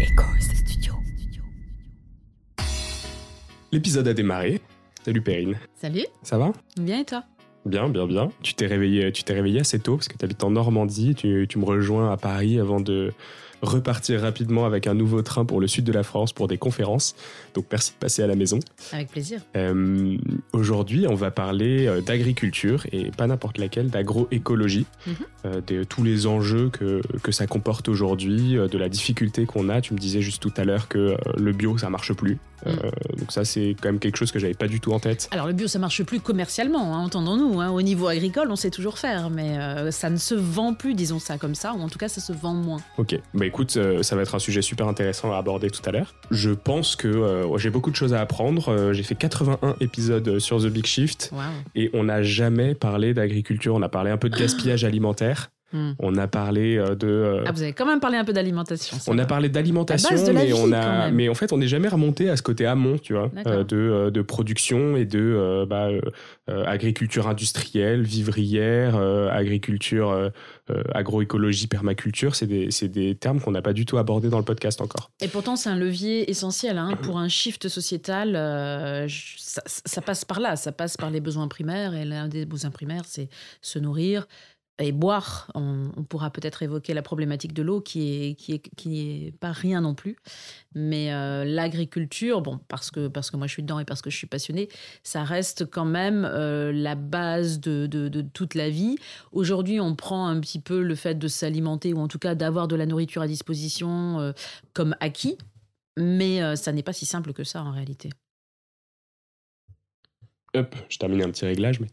Studio. L'épisode a démarré. Salut Perrine. Salut, Ça va? Bien et toi? Bien, bien, bien. Tu t'es réveillé, tu t'es réveillé assez tôt parce que tu habites en Normandie. Tu, tu me rejoins à Paris avant de repartir rapidement avec un nouveau train pour le sud de la France pour des conférences. Donc merci de passer à la maison. Avec plaisir. Euh, Aujourd'hui, on va parler euh, d'agriculture et pas n'importe laquelle, d'agroécologie, Mhm. euh, de tous les enjeux que, que ça comporte aujourd'hui, de la difficulté qu'on a. Tu me disais juste tout à l'heure que le bio, ça marche plus. Euh, donc ça, c'est quand même quelque chose que j'avais pas du tout en tête. Alors le bio, ça marche plus commercialement, hein, entendons-nous. hein. Au niveau agricole, on sait toujours faire, mais ça ne se vend plus, disons ça comme ça, ou en tout cas, ça se vend moins. Ok, écoute, euh, ça va être un sujet super intéressant à aborder tout à l'heure. Je pense que euh, j'ai beaucoup de choses à apprendre. Euh, j'ai fait 81 épisodes sur The Big Shift et on n'a jamais parlé d'agriculture. On a parlé un peu de gaspillage alimentaire. Hmm. On a parlé euh, de. euh, Ah, vous avez quand même parlé un peu d'alimentation. on a parlé d'alimentation, mais vie, on a, mais en fait, on n'est jamais remonté à ce côté amont, tu vois, euh, de, de production et de euh, bah, euh, agriculture industrielle, vivrière, agriculture, agroécologie, permaculture. C'est des, c'est des termes qu'on n'a pas du tout abordés dans le podcast encore. Et pourtant, c'est un levier essentiel hein, pour un shift sociétal. ça passe par là, ça passe par les besoins primaires. Et l'un des besoins primaires, c'est se nourrir et boire. On, pourra peut-être évoquer la problématique de l'eau, qui est, qui est, qui est pas rien non plus. Mais euh, l'agriculture, bon, parce que, parce que moi je suis dedans et parce que je suis passionnée, ça reste quand même euh, la base de, de- toute la vie. Aujourd'hui, on prend un petit peu le fait de s'alimenter, ou en tout cas d'avoir de la nourriture à disposition, euh, comme acquis. Mais ça n'est pas si simple que ça en réalité. Hop, je termine un petit réglage, mais.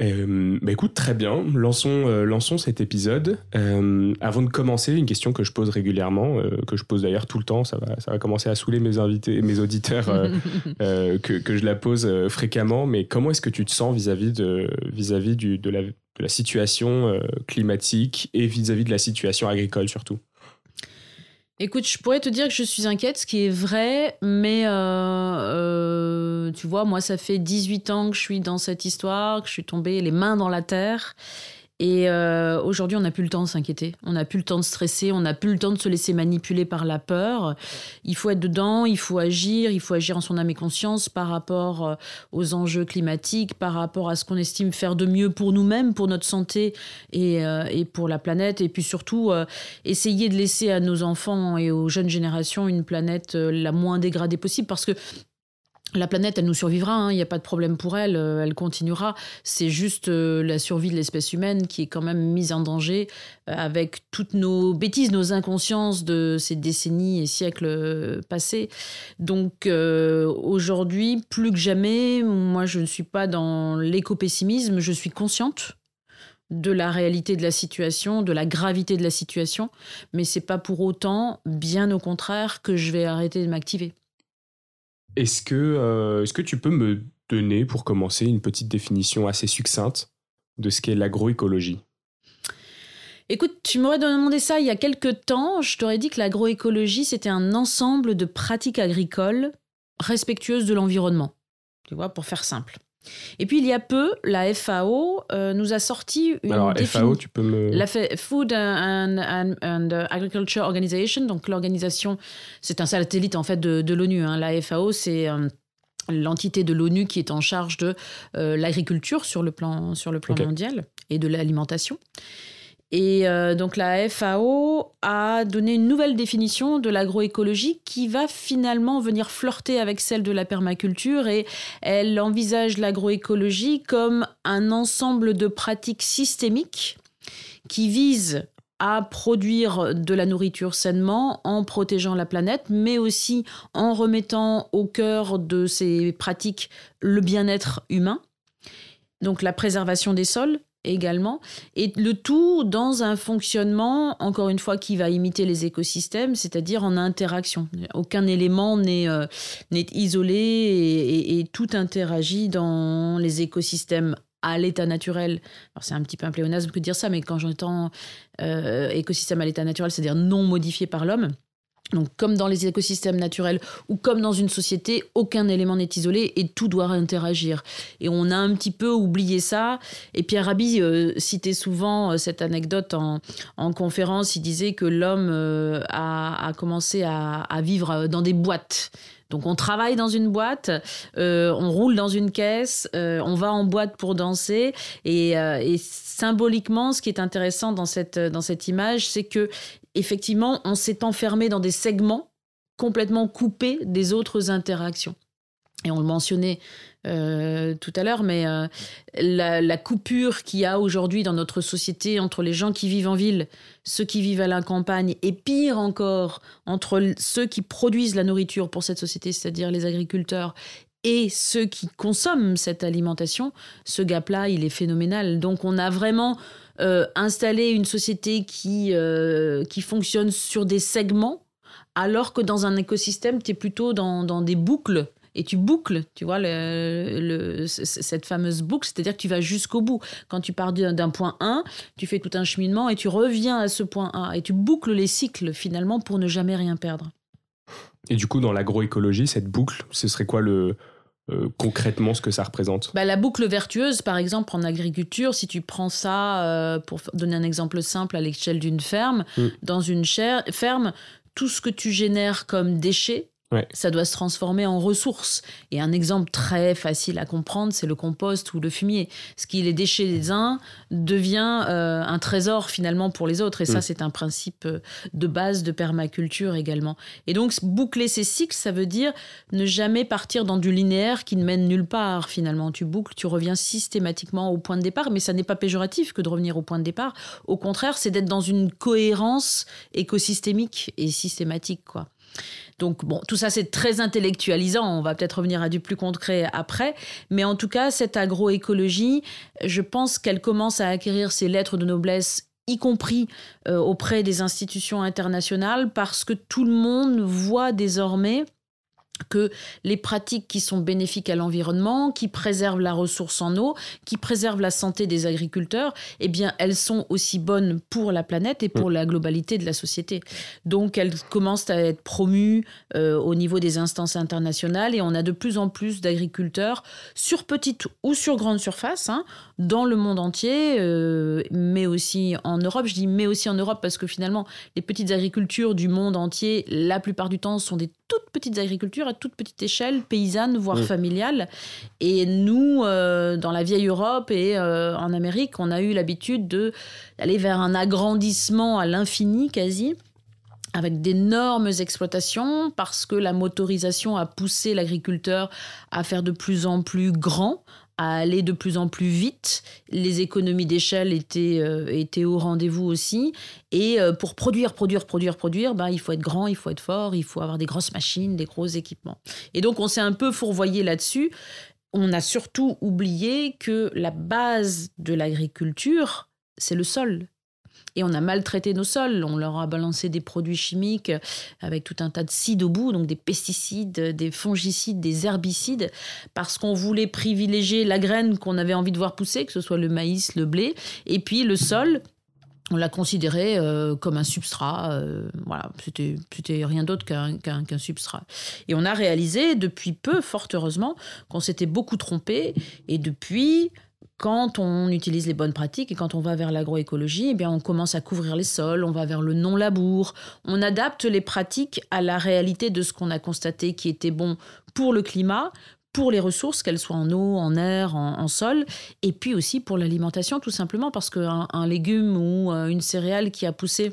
Euh, bah écoute, très bien. Lançons, euh, lançons cet épisode. Euh, avant de commencer, une question que je pose régulièrement, euh, que je pose d'ailleurs tout le temps, ça va, ça va commencer à saouler mes invités, mes auditeurs, que, que je la pose fréquemment. Mais comment est-ce que tu te sens vis-à-vis de, vis-à-vis de, la, de la situation climatique et vis-à-vis de la situation agricole surtout? Écoute, je pourrais te dire que je suis inquiète, ce qui est vrai, mais euh, euh, tu vois, moi, ça fait 18 ans que je suis dans cette histoire, que je suis tombée les mains dans la terre. Et euh, aujourd'hui, on n'a plus le temps de s'inquiéter, on n'a plus le temps de stresser, on n'a plus le temps de se laisser manipuler par la peur. Il faut être dedans, il faut agir, il faut agir en son âme et conscience par rapport euh, aux enjeux climatiques, par rapport à ce qu'on estime faire de mieux pour nous-mêmes, pour notre santé et, euh, et pour la planète. Et puis surtout, euh, essayer de laisser à nos enfants et aux jeunes générations une planète euh, la moins dégradée possible. Parce que la planète, elle nous survivra, hein, il n'y a pas de problème pour elle, euh, elle continuera. C'est juste euh, la survie de l'espèce humaine qui est quand même mise en danger euh, avec toutes nos bêtises, nos inconsciences de ces décennies et siècles passés. Donc aujourd'hui, plus que jamais, moi je ne suis pas dans l'éco-pessimisme, je suis consciente de la réalité de la situation, de la gravité de la situation, mais c'est pas pour autant, bien au contraire, que je vais arrêter de m'activer. Est-ce que, euh, est-ce que tu peux me donner, pour commencer, une petite définition assez succincte de ce qu'est l'agroécologie? Écoute, tu m'aurais demandé ça il y a quelques temps, je t'aurais dit que l'agroécologie, c'était un ensemble de pratiques agricoles respectueuses de l'environnement. Tu vois, pour faire simple. Et puis il y a peu, la FAO euh, nous a sorti une Alors, FAO, tu peux me. La Food and, and- and Agriculture Organization, donc l'organisation, c'est un satellite en fait de, de l'ONU. hein. La FAO, c'est euh, l'entité de l'ONU qui est en charge de euh, l'agriculture sur le plan, sur le plan mondial et de l'alimentation. Et euh, donc la FAO a donné une nouvelle définition de l'agroécologie qui va finalement venir flirter avec celle de la permaculture et elle envisage l'agroécologie comme un ensemble de pratiques systémiques qui visent à produire de la nourriture sainement en protégeant la planète, mais aussi en remettant au cœur de ces pratiques le bien-être humain, donc la préservation des sols également, et le tout dans un fonctionnement, encore une fois, qui va imiter les écosystèmes, c'est-à-dire en interaction. Aucun élément n'est euh, isolé et, tout interagit dans les écosystèmes à l'état naturel. C'est un petit peu un pléonasme que de dire ça, mais quand j'entends euh, écosystème à l'état naturel, c'est-à-dire non modifié par l'homme, Donc, comme dans les écosystèmes naturels ou comme dans une société, aucun élément n'est isolé et tout doit interagir. Et on a un petit peu oublié ça. Et Pierre Rabhi euh, citait souvent euh, cette anecdote en, conférence. Il disait que l'homme euh, a, commencé à, vivre dans des boîtes. Donc on travaille dans une boîte, on roule dans une caisse, on va en boîte pour danser. Et, et, symboliquement, ce qui est intéressant dans cette, dans cette image, c'est que effectivement, on s'est enfermé dans des segments complètement coupés des autres interactions. Et on le mentionnait euh, tout à l'heure, mais euh, la, coupure qu'il y a aujourd'hui dans notre société entre les gens qui vivent en ville, ceux qui vivent à la campagne, et pire encore, entre ceux qui produisent la nourriture pour cette société, c'est-à-dire les agriculteurs, et ceux qui consomment cette alimentation, ce gap-là, il est phénoménal. Donc on a vraiment euh, installer une société qui, euh, qui fonctionne sur des segments, alors que dans un écosystème, tu es plutôt dans, dans, des boucles. Et tu boucles, tu vois, le, cette fameuse boucle, c'est-à-dire que tu vas jusqu'au bout. Quand tu pars d'un point 1, tu fais tout un cheminement et tu reviens à ce point A. Et tu boucles les cycles, finalement, pour ne jamais rien perdre. Et du coup, dans l'agroécologie, cette boucle, ce serait quoi le, euh, concrètement ce que ça représente? Bah, La boucle vertueuse, par exemple, en agriculture, si tu prends ça, euh, pour donner un exemple simple à l'échelle d'une ferme, mm. dans une ferme, tout ce que tu génères comme déchets, ça doit se transformer en ressources. Et un exemple très facile à comprendre, c'est le compost ou le fumier. Ce qui est les déchets des uns devient euh, un trésor finalement pour les autres. Et ça, mm. c'est un principe euh, de base de permaculture également. Et donc, boucler ces cycles, ça veut dire ne jamais partir dans du linéaire qui ne mène nulle part finalement. Tu boucles, tu reviens systématiquement au point de départ, mais ça n'est pas péjoratif que de revenir au point de départ. Au contraire, c'est d'être dans une cohérence écosystémique et systématique, quoi. Donc bon, tout ça c'est très intellectualisant, on va peut-être revenir à du plus concret après, mais en tout cas cette agroécologie, je pense qu'elle commence à acquérir ses lettres de noblesse y compris euh, auprès des institutions internationales, parce que tout le monde voit désormais que les pratiques qui sont bénéfiques à l'environnement, qui préservent la ressource en eau, qui préservent la santé des agriculteurs, eh bien, elles sont aussi bonnes pour la planète et pour mm. la globalité de la société. Donc, elles commencent à être promues euh, au niveau des instances internationales et on a de plus en plus d'agriculteurs sur petite ou sur grande surface, hein, dans le monde entier, euh, mais aussi en Europe. Je dis mais aussi en Europe parce que finalement, les petites agricultures du monde entier, la plupart du temps, sont des toutes petites agricultures à toute petite échelle, paysanne, voire mm. familiale. Et nous, euh, dans la vieille Europe et euh, en Amérique, on a eu l'habitude d'aller vers un agrandissement à l'infini quasi avec d'énormes exploitations parce que la motorisation a poussé l'agriculteur à faire de plus en plus grand, à aller de plus en plus vite. Les économies d'échelle étaient, euh, étaient au rendez-vous aussi. Et euh, pour produire, produire, produire, produire, ben, il faut être grand, il faut être fort, il faut avoir des grosses machines, des gros équipements. Et donc on s'est un peu fourvoyé là-dessus. On a surtout oublié que la base de l'agriculture, c'est le sol et on a maltraité nos sols. On leur a balancé des produits chimiques avec tout un tas de cides au bout, donc des pesticides, des fongicides, des herbicides, parce qu'on voulait privilégier la graine qu'on avait envie de voir pousser, que ce soit le maïs, le blé, et puis le sol. On l'a considéré euh, comme un substrat. Euh, voilà, c'était, rien d'autre qu'un, qu'un substrat. Et on a réalisé depuis peu, fort heureusement, qu'on s'était beaucoup trompé. Et depuis, quand on utilise les bonnes pratiques et quand on va vers l'agroécologie, eh bien on commence à couvrir les sols, on va vers le non-labour, on adapte les pratiques à la réalité de ce qu'on a constaté qui était bon pour le climat, pour les ressources, qu'elles soient en eau, en air, en, sol, et puis aussi pour l'alimentation, tout simplement parce qu'un un légume ou euh, une céréale qui a poussé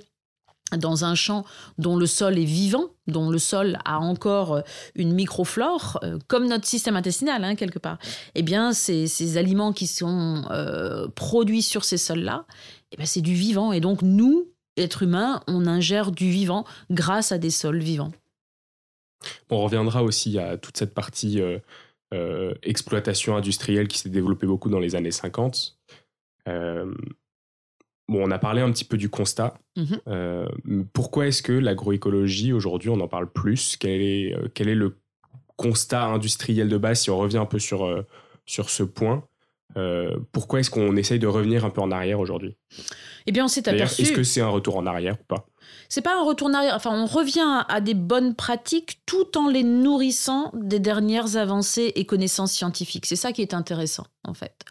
dans un champ dont le sol est vivant, dont le sol a encore euh, une microflore, euh, comme notre système intestinal, hein, quelque part, eh bien, ces, aliments qui sont euh, produits sur ces sols-là, eh bien, c'est du vivant. Et donc, nous, êtres humains, on ingère du vivant grâce à des sols vivants. On reviendra aussi à toute cette partie exploitation industrielle qui s'est développée beaucoup dans les années 50. Bon, on a parlé un petit peu du constat. Mhm. Euh, pourquoi est-ce que l'agroécologie, aujourd'hui, on en parle plus? Quel est, euh, quel est le constat industriel de base, si on revient un peu sur, euh, sur ce point? Pourquoi est-ce qu'on essaye de revenir un peu en arrière aujourd'hui? Eh bien, on s'est aperçu. Est-ce que c'est un retour en arrière ou pas? C'est pas un retour en arrière. Enfin, on revient à des bonnes pratiques tout en les nourrissant des dernières avancées et connaissances scientifiques. C'est ça qui est intéressant, en fait.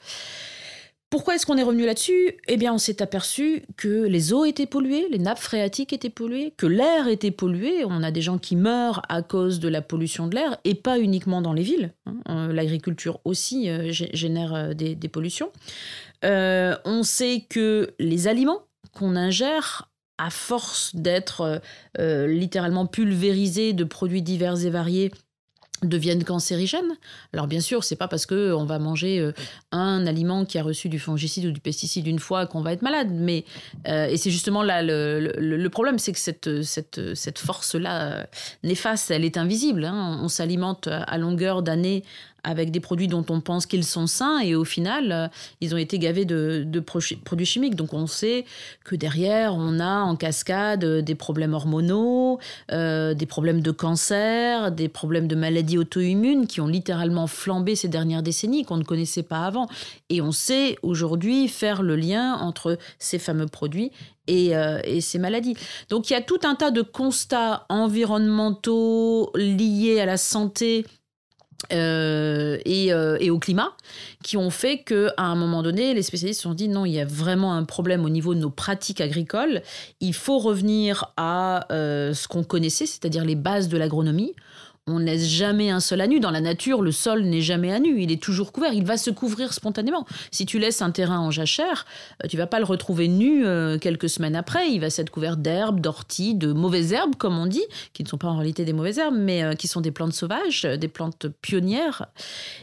Pourquoi est-ce qu'on est revenu là-dessus? Eh bien, on s'est aperçu que les eaux étaient polluées, les nappes phréatiques étaient polluées, que l'air était pollué. On a des gens qui meurent à cause de la pollution de l'air, et pas uniquement dans les villes. Hein. Euh, l'agriculture aussi euh, génère euh, des, pollutions. on sait que les aliments qu'on ingère à force d'être littéralement pulvérisés de produits divers et variés deviennent cancérigènes. Alors bien sûr, c'est pas parce que on va manger euh, un aliment qui a reçu du fongicide ou du pesticide une fois qu'on va être malade, mais et c'est justement là le, problème, c'est que cette, cette, cette force-là néfaste, elle est invisible. Hein. On s'alimente à longueur d'années avec des produits dont on pense qu'ils sont sains et au final, euh, ils ont été gavés de, produits chimiques. Donc on sait que derrière, on a en cascade euh, des problèmes hormonaux, euh, des problèmes de cancer, des problèmes de maladies auto-immunes qui ont littéralement flambé ces dernières décennies, qu'on ne connaissait pas avant. Et on sait aujourd'hui faire le lien entre ces fameux produits et, et, ces maladies. Donc il y a tout un tas de constats environnementaux liés à la santé euh, euh, et, au climat, qui ont fait qu'à un moment donné, les spécialistes se sont dit non, il y a vraiment un problème au niveau de nos pratiques agricoles. Il faut revenir à euh, ce qu'on connaissait, c'est-à-dire les bases de l'agronomie on ne laisse jamais un sol à nu. Dans la nature, le sol n'est jamais à nu. Il est toujours couvert. Il va se couvrir spontanément. Si tu laisses un terrain en jachère, euh, tu vas pas le retrouver nu euh, quelques semaines après. Il va s'être couvert d'herbes, d'orties, de mauvaises herbes, comme on dit, qui ne sont pas en réalité des mauvaises herbes, mais euh, qui sont des plantes sauvages, des plantes pionnières.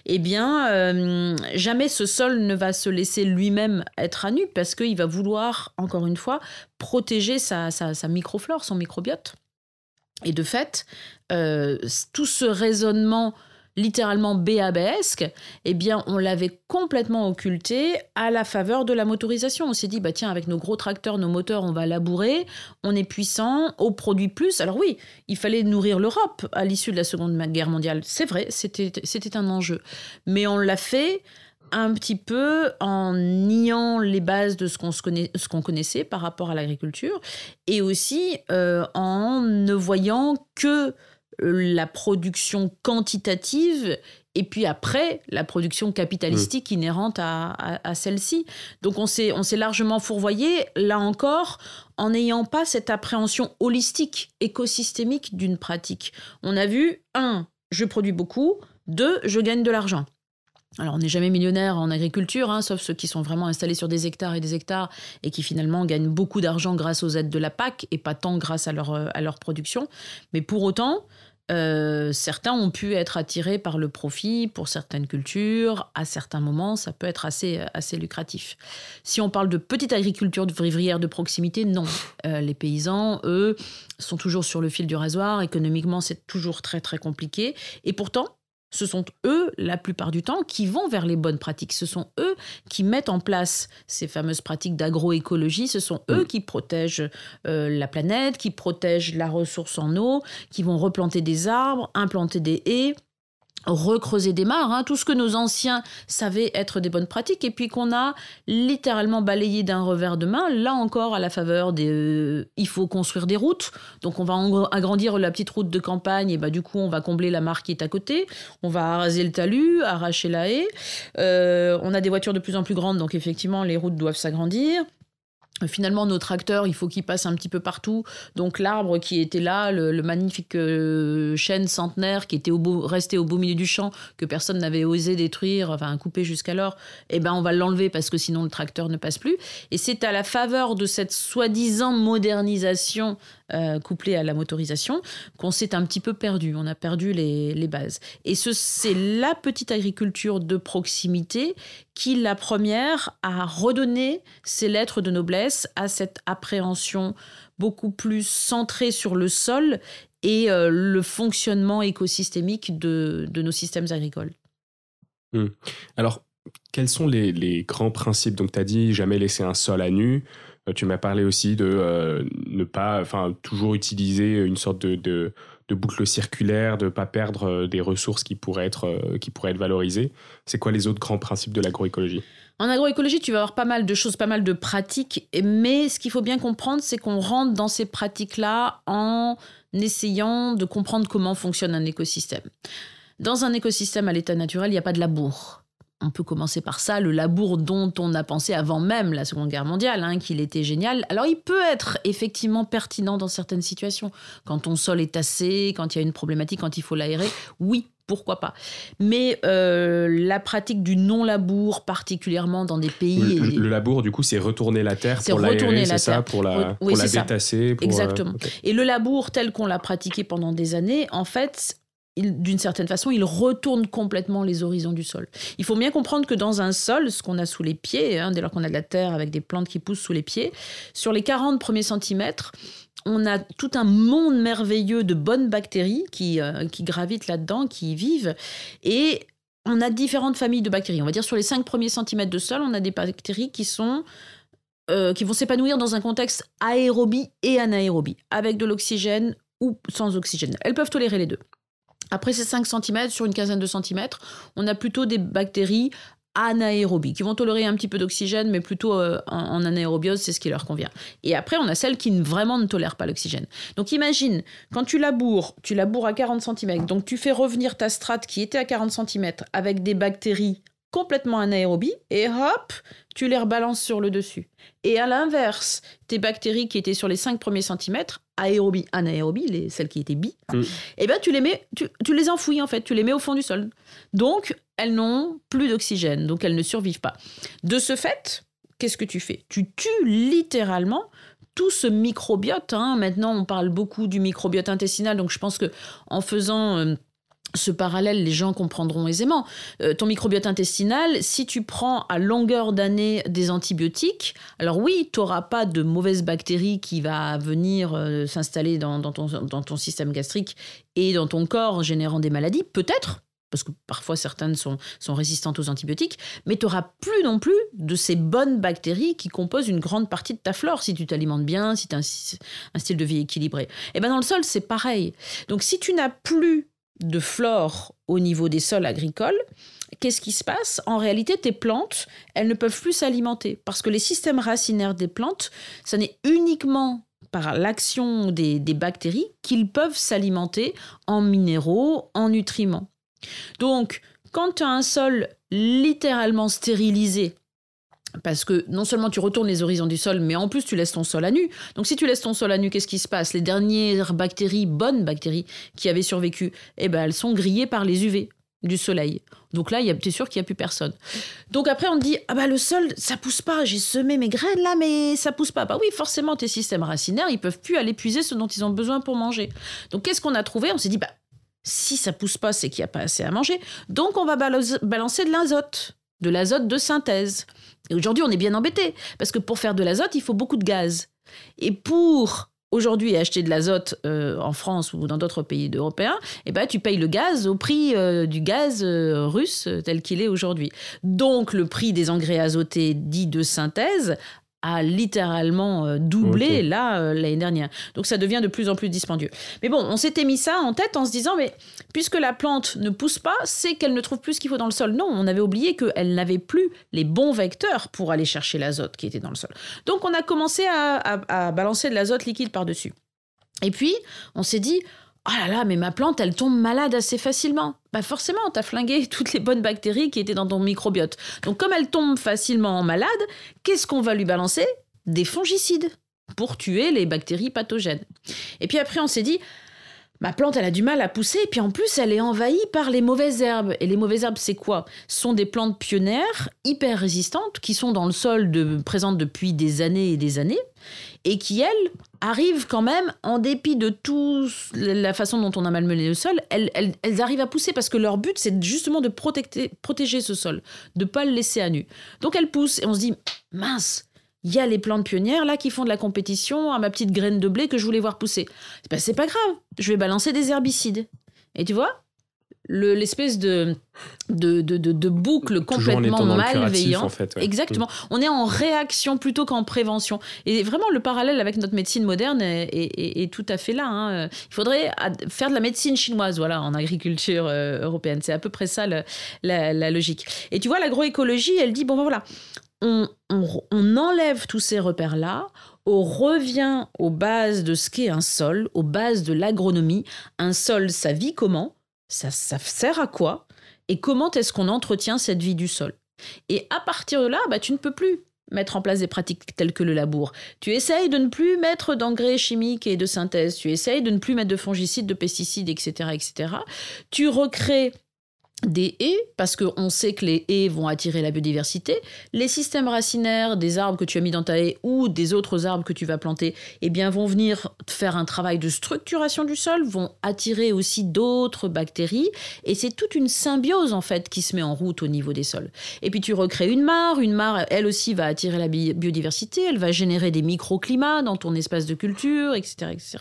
Eh bien, jamais ce sol ne va se laisser lui-même être à nu parce qu'il va vouloir, encore une fois, protéger sa microflore, son microbiote. Et de fait, euh, tout ce raisonnement littéralement béabesque, eh bien, on l'avait complètement occulté à la faveur de la motorisation. On s'est dit, bah tiens, avec nos gros tracteurs, nos moteurs, on va labourer, on est puissant, on produit plus. Alors oui, il fallait nourrir l'Europe à l'issue de la Seconde Guerre mondiale. C'est vrai, c'était un enjeu. Mais on l'a fait un petit peu en niant les bases de ce qu'on connaît, connaissait par rapport à l'agriculture et aussi euh, en ne voyant que la production quantitative et puis après la production capitalistique mmh. inhérente à, celle-ci. Donc on s'est, on s'est largement fourvoyé, là encore, en n'ayant pas cette appréhension holistique, écosystémique d'une pratique. On a vu, un, je produis beaucoup, deux, je gagne de l'argent. Alors, on n'est jamais millionnaire en agriculture, hein, sauf ceux qui sont vraiment installés sur des hectares et des hectares et qui finalement gagnent beaucoup d'argent grâce aux aides de la PAC et pas tant grâce à leur, euh, à leur production. Mais pour autant, euh, certains ont pu être attirés par le profit pour certaines cultures. À certains moments, ça peut être assez, assez lucratif. Si on parle de petite agriculture de vivrière de proximité, non. Euh, les paysans, eux, sont toujours sur le fil du rasoir. Économiquement, c'est toujours très, très compliqué. Et pourtant, ce sont eux, la plupart du temps, qui vont vers les bonnes pratiques. Ce sont eux qui mettent en place ces fameuses pratiques d'agroécologie. Ce sont eux mm. qui protègent euh, la planète, qui protègent la ressource en eau, qui vont replanter des arbres, implanter des haies recreuser des mares, hein, tout ce que nos anciens savaient être des bonnes pratiques et puis qu'on a littéralement balayé d'un revers de main, là encore à la faveur des... Euh, il faut construire des routes, donc on va agrandir la petite route de campagne et bah du coup on va combler la mare qui est à côté, on va raser le talus, arracher la haie, euh, on a des voitures de plus en plus grandes donc effectivement les routes doivent s'agrandir. Finalement, nos tracteurs, il faut qu'ils passent un petit peu partout. Donc l'arbre qui était là, le, magnifique euh, chêne centenaire qui était au resté au beau milieu du champ, que personne n'avait osé détruire, enfin couper jusqu'alors, eh ben on va l'enlever parce que sinon le tracteur ne passe plus. Et c'est à la faveur de cette soi-disant modernisation euh, couplée à la motorisation qu'on s'est un petit peu perdu. On a perdu les, bases. Et c'est la petite agriculture de proximité qui, la première, a redonné ses lettres de noblesse à cette appréhension beaucoup plus centrée sur le sol et euh, le fonctionnement écosystémique de, nos systèmes agricoles. Hmm. Alors, quels sont les, les grands principes? Donc, tu as dit jamais laisser un sol à nu. Euh, tu m'as parlé aussi de euh, ne pas, enfin, toujours utiliser une sorte de, de, boucle circulaire, de ne pas perdre des ressources qui pourraient être, qui pourraient être valorisées. C'est quoi les autres grands principes de l'agroécologie? En agroécologie, tu vas avoir pas mal de choses, pas mal de pratiques, mais ce qu'il faut bien comprendre, c'est qu'on rentre dans ces pratiques-là en essayant de comprendre comment fonctionne un écosystème. Dans un écosystème à l'état naturel, il n'y a pas de labour. On peut commencer par ça, le labour dont on a pensé avant même la Seconde Guerre mondiale, hein, qu'il était génial. Alors il peut être effectivement pertinent dans certaines situations. Quand ton sol est tassé, quand il y a une problématique, quand il faut l'aérer, oui, pourquoi pas. Mais euh, la pratique du non-labour, particulièrement dans des pays... Le, labour, du coup, c'est retourner la terre pour l'aérer, c'est ça Pour la, pour la détasser euh, Exactement. Et le labour, tel qu'on l'a pratiqué pendant des années, en fait, d'une certaine façon, il retourne complètement les horizons du sol. Il faut bien comprendre que dans un sol, ce qu'on a sous les pieds, hein, dès lors qu'on a de la terre avec des plantes qui poussent sous les pieds, sur les 40 premiers centimètres, on a tout un monde merveilleux de bonnes bactéries qui, euh, qui gravitent là-dedans, qui y vivent. Et on a différentes familles de bactéries. On va dire sur les 5 premiers centimètres de sol, on a des bactéries qui sont euh, qui vont s'épanouir dans un contexte aérobie et anaérobie, avec de l'oxygène ou sans oxygène. Elles peuvent tolérer les deux. Après ces 5 cm, sur une quinzaine de centimètres, on a plutôt des bactéries anaérobies, qui vont tolérer un petit peu d'oxygène, mais plutôt euh, en, anaérobiose, c'est ce qui leur convient. Et après, on a celles qui vraiment ne tolèrent pas l'oxygène. Donc imagine, quand tu laboures, tu laboures à 40 cm, donc tu fais revenir ta strate qui était à 40 cm avec des bactéries complètement anaérobies, et hop, tu les rebalances sur le dessus. Et à l'inverse, tes bactéries qui étaient sur les 5 premiers centimètres, aérobie, anaérobie, les, celles qui étaient bi, mm. eh ben tu les mets, tu, tu, les enfouis en fait, tu les mets au fond du sol. Donc elles n'ont plus d'oxygène, donc elles ne survivent pas. De ce fait, qu'est-ce que tu fais? Tu tues littéralement tout ce microbiote. Hein. Maintenant, on parle beaucoup du microbiote intestinal, donc je pense que en faisant euh, ce parallèle, les gens comprendront aisément. Euh, ton microbiote intestinal, si tu prends à longueur d'année des antibiotiques, alors oui, tu n'auras pas de mauvaises bactéries qui va venir euh, s'installer dans, ton, système gastrique et dans ton corps, générant des maladies, peut-être, parce que parfois certaines sont, sont résistantes aux antibiotiques, mais tu n'auras plus non plus de ces bonnes bactéries qui composent une grande partie de ta flore si tu t'alimentes bien, si tu as un, style de vie équilibré. Et eh bien dans le sol, c'est pareil. Donc si tu n'as plus de flore au niveau des sols agricoles, qu'est-ce qui se passe? En réalité, tes plantes, elles ne peuvent plus s'alimenter parce que les systèmes racinaires des plantes, ça n'est uniquement par l'action des, des bactéries qu'ils peuvent s'alimenter en minéraux, en nutriments. Donc, quand tu as un sol littéralement stérilisé, parce que non seulement tu retournes les horizons du sol, mais en plus tu laisses ton sol à nu. Donc si tu laisses ton sol à nu, qu'est-ce qui se passe? Les dernières bactéries, bonnes bactéries, qui avaient survécu, eh ben, elles sont grillées par les UV du soleil. Donc là, tu es sûr qu'il n'y a plus personne. Donc après, on te dit, ah bah le sol, ça pousse pas, j'ai semé mes graines là, mais ça pousse pas. Bah oui, forcément, tes systèmes racinaires, ils peuvent plus aller puiser ce dont ils ont besoin pour manger. Donc qu'est-ce qu'on a trouvé? On s'est dit, bah si ça pousse pas, c'est qu'il n'y a pas assez à manger. Donc on va balancer de l'azote, de l'azote de synthèse. Et aujourd'hui, on est bien embêté, parce que pour faire de l'azote, il faut beaucoup de gaz. Et pour aujourd'hui acheter de l'azote euh, en France ou dans d'autres pays européens, eh ben, tu payes le gaz au prix euh, du gaz euh, russe tel qu'il est aujourd'hui. Donc le prix des engrais azotés dits de synthèse a littéralement euh, doublé là euh, l'année dernière. Donc ça devient de plus en plus dispendieux. Mais bon, on s'était mis ça en tête en se disant mais puisque la plante ne pousse pas, c'est qu'elle ne trouve plus ce qu'il faut dans le sol. Non, on avait oublié qu'elle n'avait plus les bons vecteurs pour aller chercher l'azote qui était dans le sol. Donc on a commencé à balancer de l'azote liquide par-dessus. Et puis on s'est dit Oh là là, mais ma plante, elle tombe malade assez facilement. Bah forcément, t'as flingué toutes les bonnes bactéries qui étaient dans ton microbiote. Donc comme elle tombe facilement malade, qu'est-ce qu'on va lui balancer? Des fongicides pour tuer les bactéries pathogènes. Et puis après, on s'est dit, ma plante, elle a du mal à pousser, et puis en plus, elle est envahie par les mauvaises herbes. Et les mauvaises herbes, c'est quoi? Ce sont des plantes pionnières, hyper résistantes, qui sont dans le sol, de, présentes depuis des années et des années, et qui, elles, arrivent quand même, en dépit de toute la façon dont on a malmené le sol, elles, arrivent à pousser parce que leur but, c'est justement de protéger, protéger ce sol, de pas le laisser à nu. Donc elles poussent et on se dit, mince, il y a les plantes pionnières là qui font de la compétition à ma petite graine de blé que je voulais voir pousser. Ben, c'est pas grave, je vais balancer des herbicides. Et tu vois, l'espèce de de, de, de, boucle complètement malveillante. En fait, Exactement. Mm. On est en réaction plutôt qu'en prévention. Et vraiment, le parallèle avec notre médecine moderne est, est, tout à fait là. Hein. Il faudrait faire de la médecine chinoise, voilà, en agriculture euh, européenne. C'est à peu près ça la, la, logique. Et tu vois, l'agroécologie, elle dit bon, ben voilà, on, enlève tous ces repères-là, on revient aux bases de ce qu'est un sol, aux bases de l'agronomie. Un sol, ça vit comment? Ça, ça sert à quoi? Et comment est-ce qu'on entretient cette vie du sol? Et à partir de là, bah, tu ne peux plus mettre en place des pratiques telles que le labour. Tu essayes de ne plus mettre d'engrais chimiques et de synthèse. Tu essayes de ne plus mettre de fongicides, de pesticides, etc., etc. Tu recrées des haies, parce qu'on sait que les haies vont attirer la biodiversité. Les systèmes racinaires des arbres que tu as mis dans ta haie ou des autres arbres que tu vas planter, eh bien, vont venir faire un travail de structuration du sol, vont attirer aussi d'autres bactéries. Et c'est toute une symbiose, en fait, qui se met en route au niveau des sols. Et puis, tu recrées une mare. Une mare, elle aussi, va attirer la biodiversité. Elle va générer des microclimats dans ton espace de culture, etc., etc.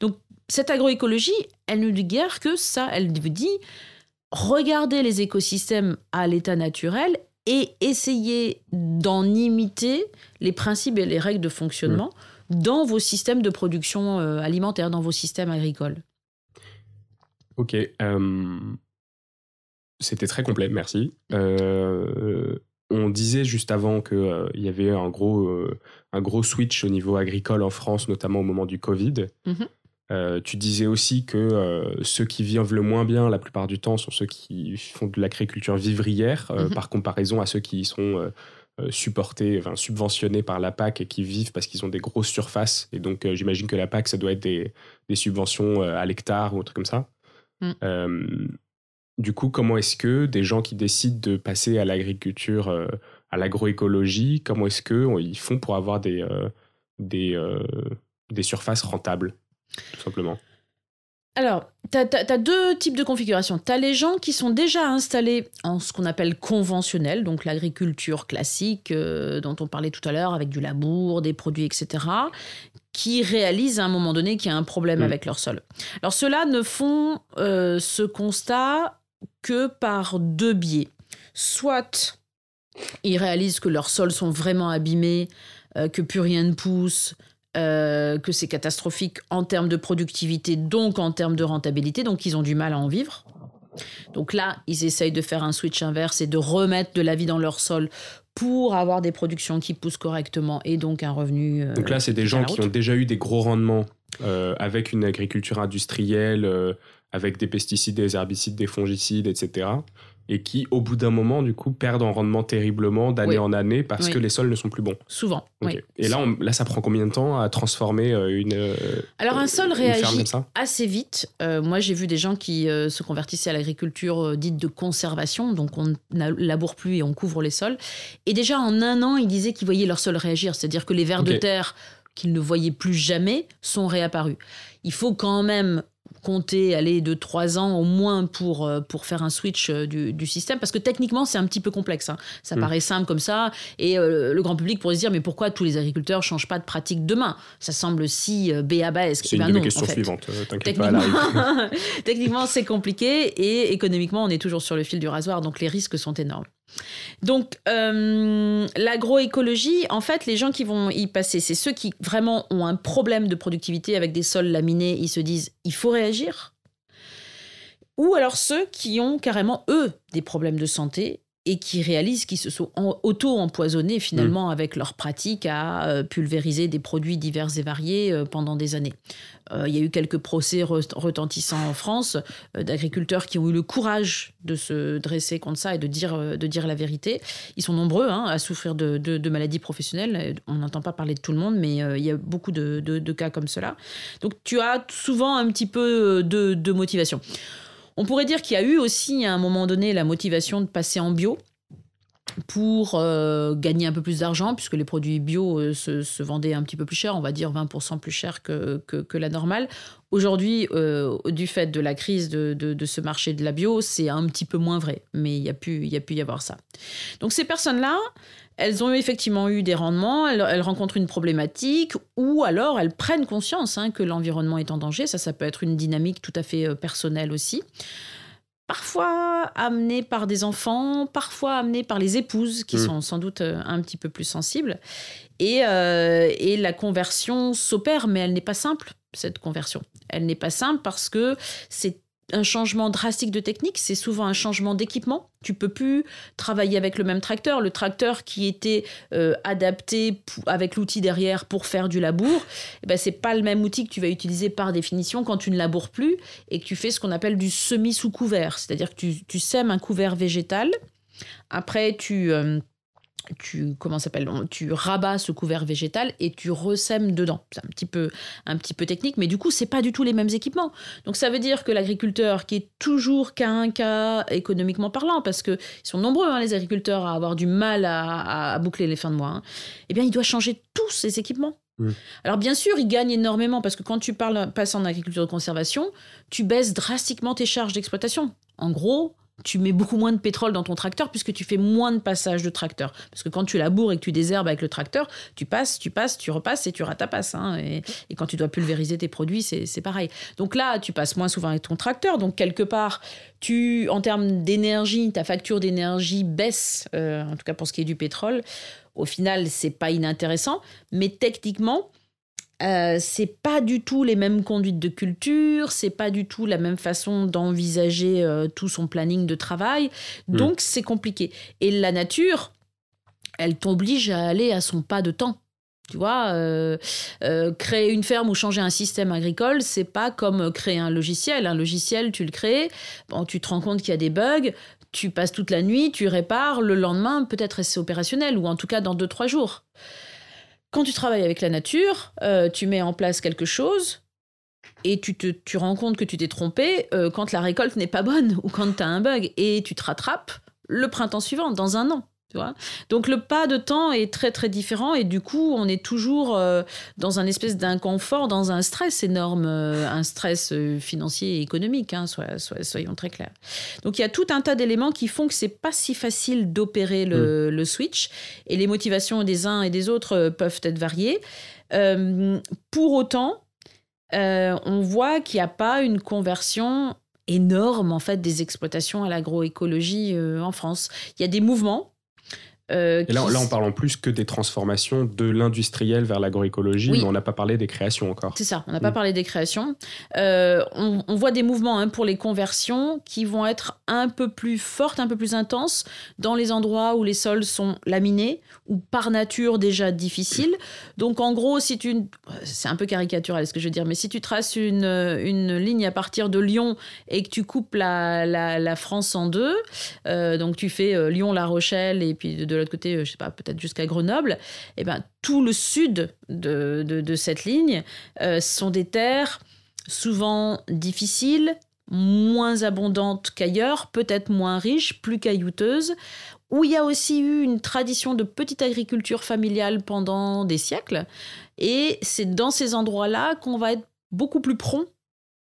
Donc, cette agroécologie, elle ne dit guère que ça. Elle dit regarder les écosystèmes à l'état naturel et essayer d'en imiter les principes et les règles de fonctionnement dans vos systèmes de production euh, alimentaire, dans vos systèmes agricoles. Ok. Euh, c'était très complet, merci. Euh, on disait juste avant qu'il y avait un gros, un gros switch au niveau agricole en France, notamment au moment du Covid. Mhm. Euh, tu disais aussi que euh, ceux qui vivent le moins bien la plupart du temps sont ceux qui font de l'agriculture vivrière, euh, mhm. par comparaison à ceux qui sont supportés, enfin, subventionnés par la PAC et qui vivent parce qu'ils ont des grosses surfaces. Et donc j'imagine que la PAC, ça doit être des, subventions à l'hectare ou autre comme ça. Mm. du coup, comment est-ce que des gens qui décident de passer à l'agriculture, à l'agroécologie, comment est-ce qu'ils font pour avoir des, des, des surfaces rentables? Tout simplement alors, tu as, deux types de configurations. Tu as les gens qui sont déjà installés en ce qu'on appelle conventionnel, donc l'agriculture classique euh, dont on parlait tout à l'heure, avec du labour, des produits, etc., qui réalisent à un moment donné qu'il y a un problème mm. avec leur sol. Alors, ceux-là ne font euh, ce constat que par deux biais. Soit ils réalisent que leurs sols sont vraiment abîmés, euh, que plus rien ne pousse, euh, que c'est catastrophique en termes de productivité, donc en termes de rentabilité, donc ils ont du mal à en vivre. Donc là, ils essayent de faire un switch inverse et de remettre de la vie dans leur sol pour avoir des productions qui poussent correctement et donc un revenu. Euh, donc là, c'est des gens qui ont déjà eu des gros rendements euh, avec une agriculture industrielle, avec des pesticides, des herbicides, des fongicides, etc et qui, au bout d'un moment, du coup, perdent en rendement terriblement d'année en année parce que les sols ne sont plus bons. Souvent. oui. Et là, là, ça prend combien de temps à transformer euh, une. Euh, Alors, un sol réagit assez vite. Euh, moi, j'ai vu des gens qui se convertissaient à l'agriculture dite de conservation, donc on ne laboure plus et on couvre les sols. Et déjà, en un an, ils disaient qu'ils voyaient leur sol réagir, c'est-à-dire que les vers de terre qu'ils ne voyaient plus jamais sont réapparus. Il faut quand même compter aller de trois ans au moins pour, euh, pour faire un switch euh, du, système. Parce que techniquement c'est un petit peu complexe hein. ça mm. paraît simple comme ça. Et euh, le grand public pourrait se dire mais pourquoi tous les agriculteurs changent pas de pratique demain? Ça semble si béabesque c'est une ben question suivante techniquement, techniquement c'est compliqué et économiquement on est toujours sur le fil du rasoir donc les risques sont énormes donc, euh, l'agroécologie, en fait, les gens qui vont y passer, c'est ceux qui vraiment ont un problème de productivité avec des sols laminés, ils se disent, il faut réagir. Ou alors ceux qui ont carrément, eux, des problèmes de santé et qui réalisent qu'ils se sont auto-empoisonnés finalement mm. avec leur pratique à euh, pulvériser des produits divers et variés euh, pendant des années. Euh, il y a eu quelques procès retentissants en France d'agriculteurs qui ont eu le courage de se dresser contre ça et de dire, de dire la vérité. Ils sont nombreux hein, à souffrir de, de, maladies professionnelles. On n'entend pas parler de tout le monde, mais il y a beaucoup de, de, cas comme cela. Donc tu as souvent un petit peu de motivation. On pourrait dire qu'il y a eu aussi à un moment donné la motivation de passer en bio pour euh, gagner un peu plus d'argent, puisque les produits bio euh, se, vendaient un petit peu plus cher, on va dire 20% plus cher que, la normale. Aujourd'hui, euh, du fait de la crise de, ce marché de la bio, c'est un petit peu moins vrai, mais il y a pu, y a pu y avoir ça. Donc ces personnes-là, elles ont effectivement eu des rendements, elles, rencontrent une problématique, ou alors elles prennent conscience hein, que l'environnement est en danger. Ça, ça peut être une dynamique tout à fait euh, personnelle aussi. parfois amenés par des enfants, parfois amenés par les épouses qui mm. sont sans doute euh, un petit peu plus sensibles. Et, euh, et la conversion s'opère, mais elle n'est pas simple, cette conversion. Elle n'est pas simple parce que c'est un changement drastique de technique, c'est souvent un changement d'équipement. Tu peux plus travailler avec le même tracteur. Le tracteur qui était euh, adapté avec l'outil derrière pour faire du labour, eh ben, c'est pas le même outil que tu vas utiliser par définition quand tu ne laboures plus et que tu fais ce qu'on appelle du semi sous couvert. C'est-à-dire que tu, sèmes un couvert végétal. Après, tu... Euh, tu comment s'appelle tu rabats ce couvert végétal et tu ressèmes dedans. C'est un petit peu un petit peu technique mais du coup c'est pas du tout les mêmes équipements. Donc ça veut dire que l'agriculteur qui est toujours qu'à un cas économiquement parlant parce que ils sont nombreux hein, les agriculteurs à avoir du mal à, boucler les fins de mois hein, eh bien il doit changer tous ses équipements. Alors bien sûr, il gagne énormément parce que quand tu parles, passes en agriculture de conservation, tu baisses drastiquement tes charges d'exploitation. En gros, tu mets beaucoup moins de pétrole dans ton tracteur puisque tu fais moins de passages de tracteur. Parce que quand tu laboures et que tu désherbes avec le tracteur, tu passes, tu passes, tu repasses et tu ratapasses. Hein. Et, quand tu dois pulvériser tes produits, c'est pareil. Donc là, tu passes moins souvent avec ton tracteur. Donc quelque part, tu, en termes d'énergie, ta facture d'énergie baisse, euh, en tout cas pour ce qui est du pétrole. Au final, c'est pas inintéressant. Mais techniquement, euh, c'est pas du tout les mêmes conduites de culture, c'est pas du tout la même façon d'envisager euh, tout son planning de travail. Hmm. Donc c'est compliqué. Et la nature, elle t'oblige à aller à son pas de temps. Tu vois, euh, créer une ferme ou changer un système agricole, c'est pas comme créer un logiciel. Un logiciel, tu le crées, bon, tu te rends compte qu'il y a des bugs, tu passes toute la nuit, tu répares, le lendemain, peut-être c'est opérationnel, ou en tout cas dans deux, trois jours. Quand tu travailles avec la nature, euh, tu mets en place quelque chose et tu te tu rends compte que tu t'es trompé euh, quand la récolte n'est pas bonne ou quand tu as un bug et tu te rattrapes le printemps suivant, dans un an. Donc le pas de temps est très très différent et du coup on est toujours euh, dans un espèce d'inconfort, dans un stress énorme, euh, un stress euh, financier et économique, hein, soyons très clairs. Donc il y a tout un tas d'éléments qui font que c'est pas si facile d'opérer le, mm. le, switch et les motivations des uns et des autres peuvent être variées. pour autant, on voit qu'il n'y a pas une conversion énorme en fait des exploitations à l'agroécologie en France. Il y a des mouvements euh, et là, là, on parle en plus que des transformations de l'industriel vers l'agroécologie, mais on n'a pas parlé des créations encore. C'est ça, on n'a pas mm. parlé des créations. Euh, on, voit des mouvements hein, pour les conversions qui vont être un peu plus fortes, un peu plus intenses dans les endroits où les sols sont laminés ou par nature déjà difficiles. Donc en gros, si tu... C'est un peu caricatural ce que je veux dire, mais si tu traces une, une ligne à partir de Lyon et que tu coupes la, la, France en deux, euh, donc tu fais Lyon-La Rochelle et puis de de l'autre côté, euh, je sais pas, peut-être jusqu'à Grenoble, eh ben, tout le sud de, de, cette ligne euh, sont des terres souvent difficiles, moins abondantes qu'ailleurs, peut-être moins riches, plus caillouteuses, où il y a aussi eu une tradition de petite agriculture familiale pendant des siècles. Et c'est dans ces endroits-là qu'on va être beaucoup plus prompt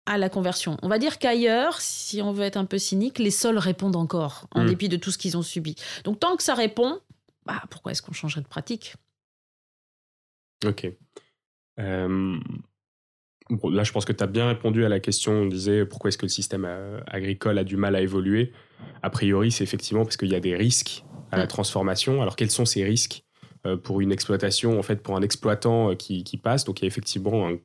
à la conversion. On va dire qu'ailleurs, si on veut être un peu cynique, les sols répondent encore, en hmm. dépit de tout ce qu'ils ont subi. Donc tant que ça répond, bah, pourquoi est-ce qu'on changerait de pratique? Ok. Euh, là, je pense que tu as bien répondu à la question. On disait pourquoi est-ce que le système euh, agricole a du mal à évoluer? A priori, c'est effectivement parce qu'il y a des risques à la hmm. transformation. Alors, quels sont ces risques? Euh, pour une exploitation, en fait, pour un exploitant qui, qui passe? Donc, il y a effectivement un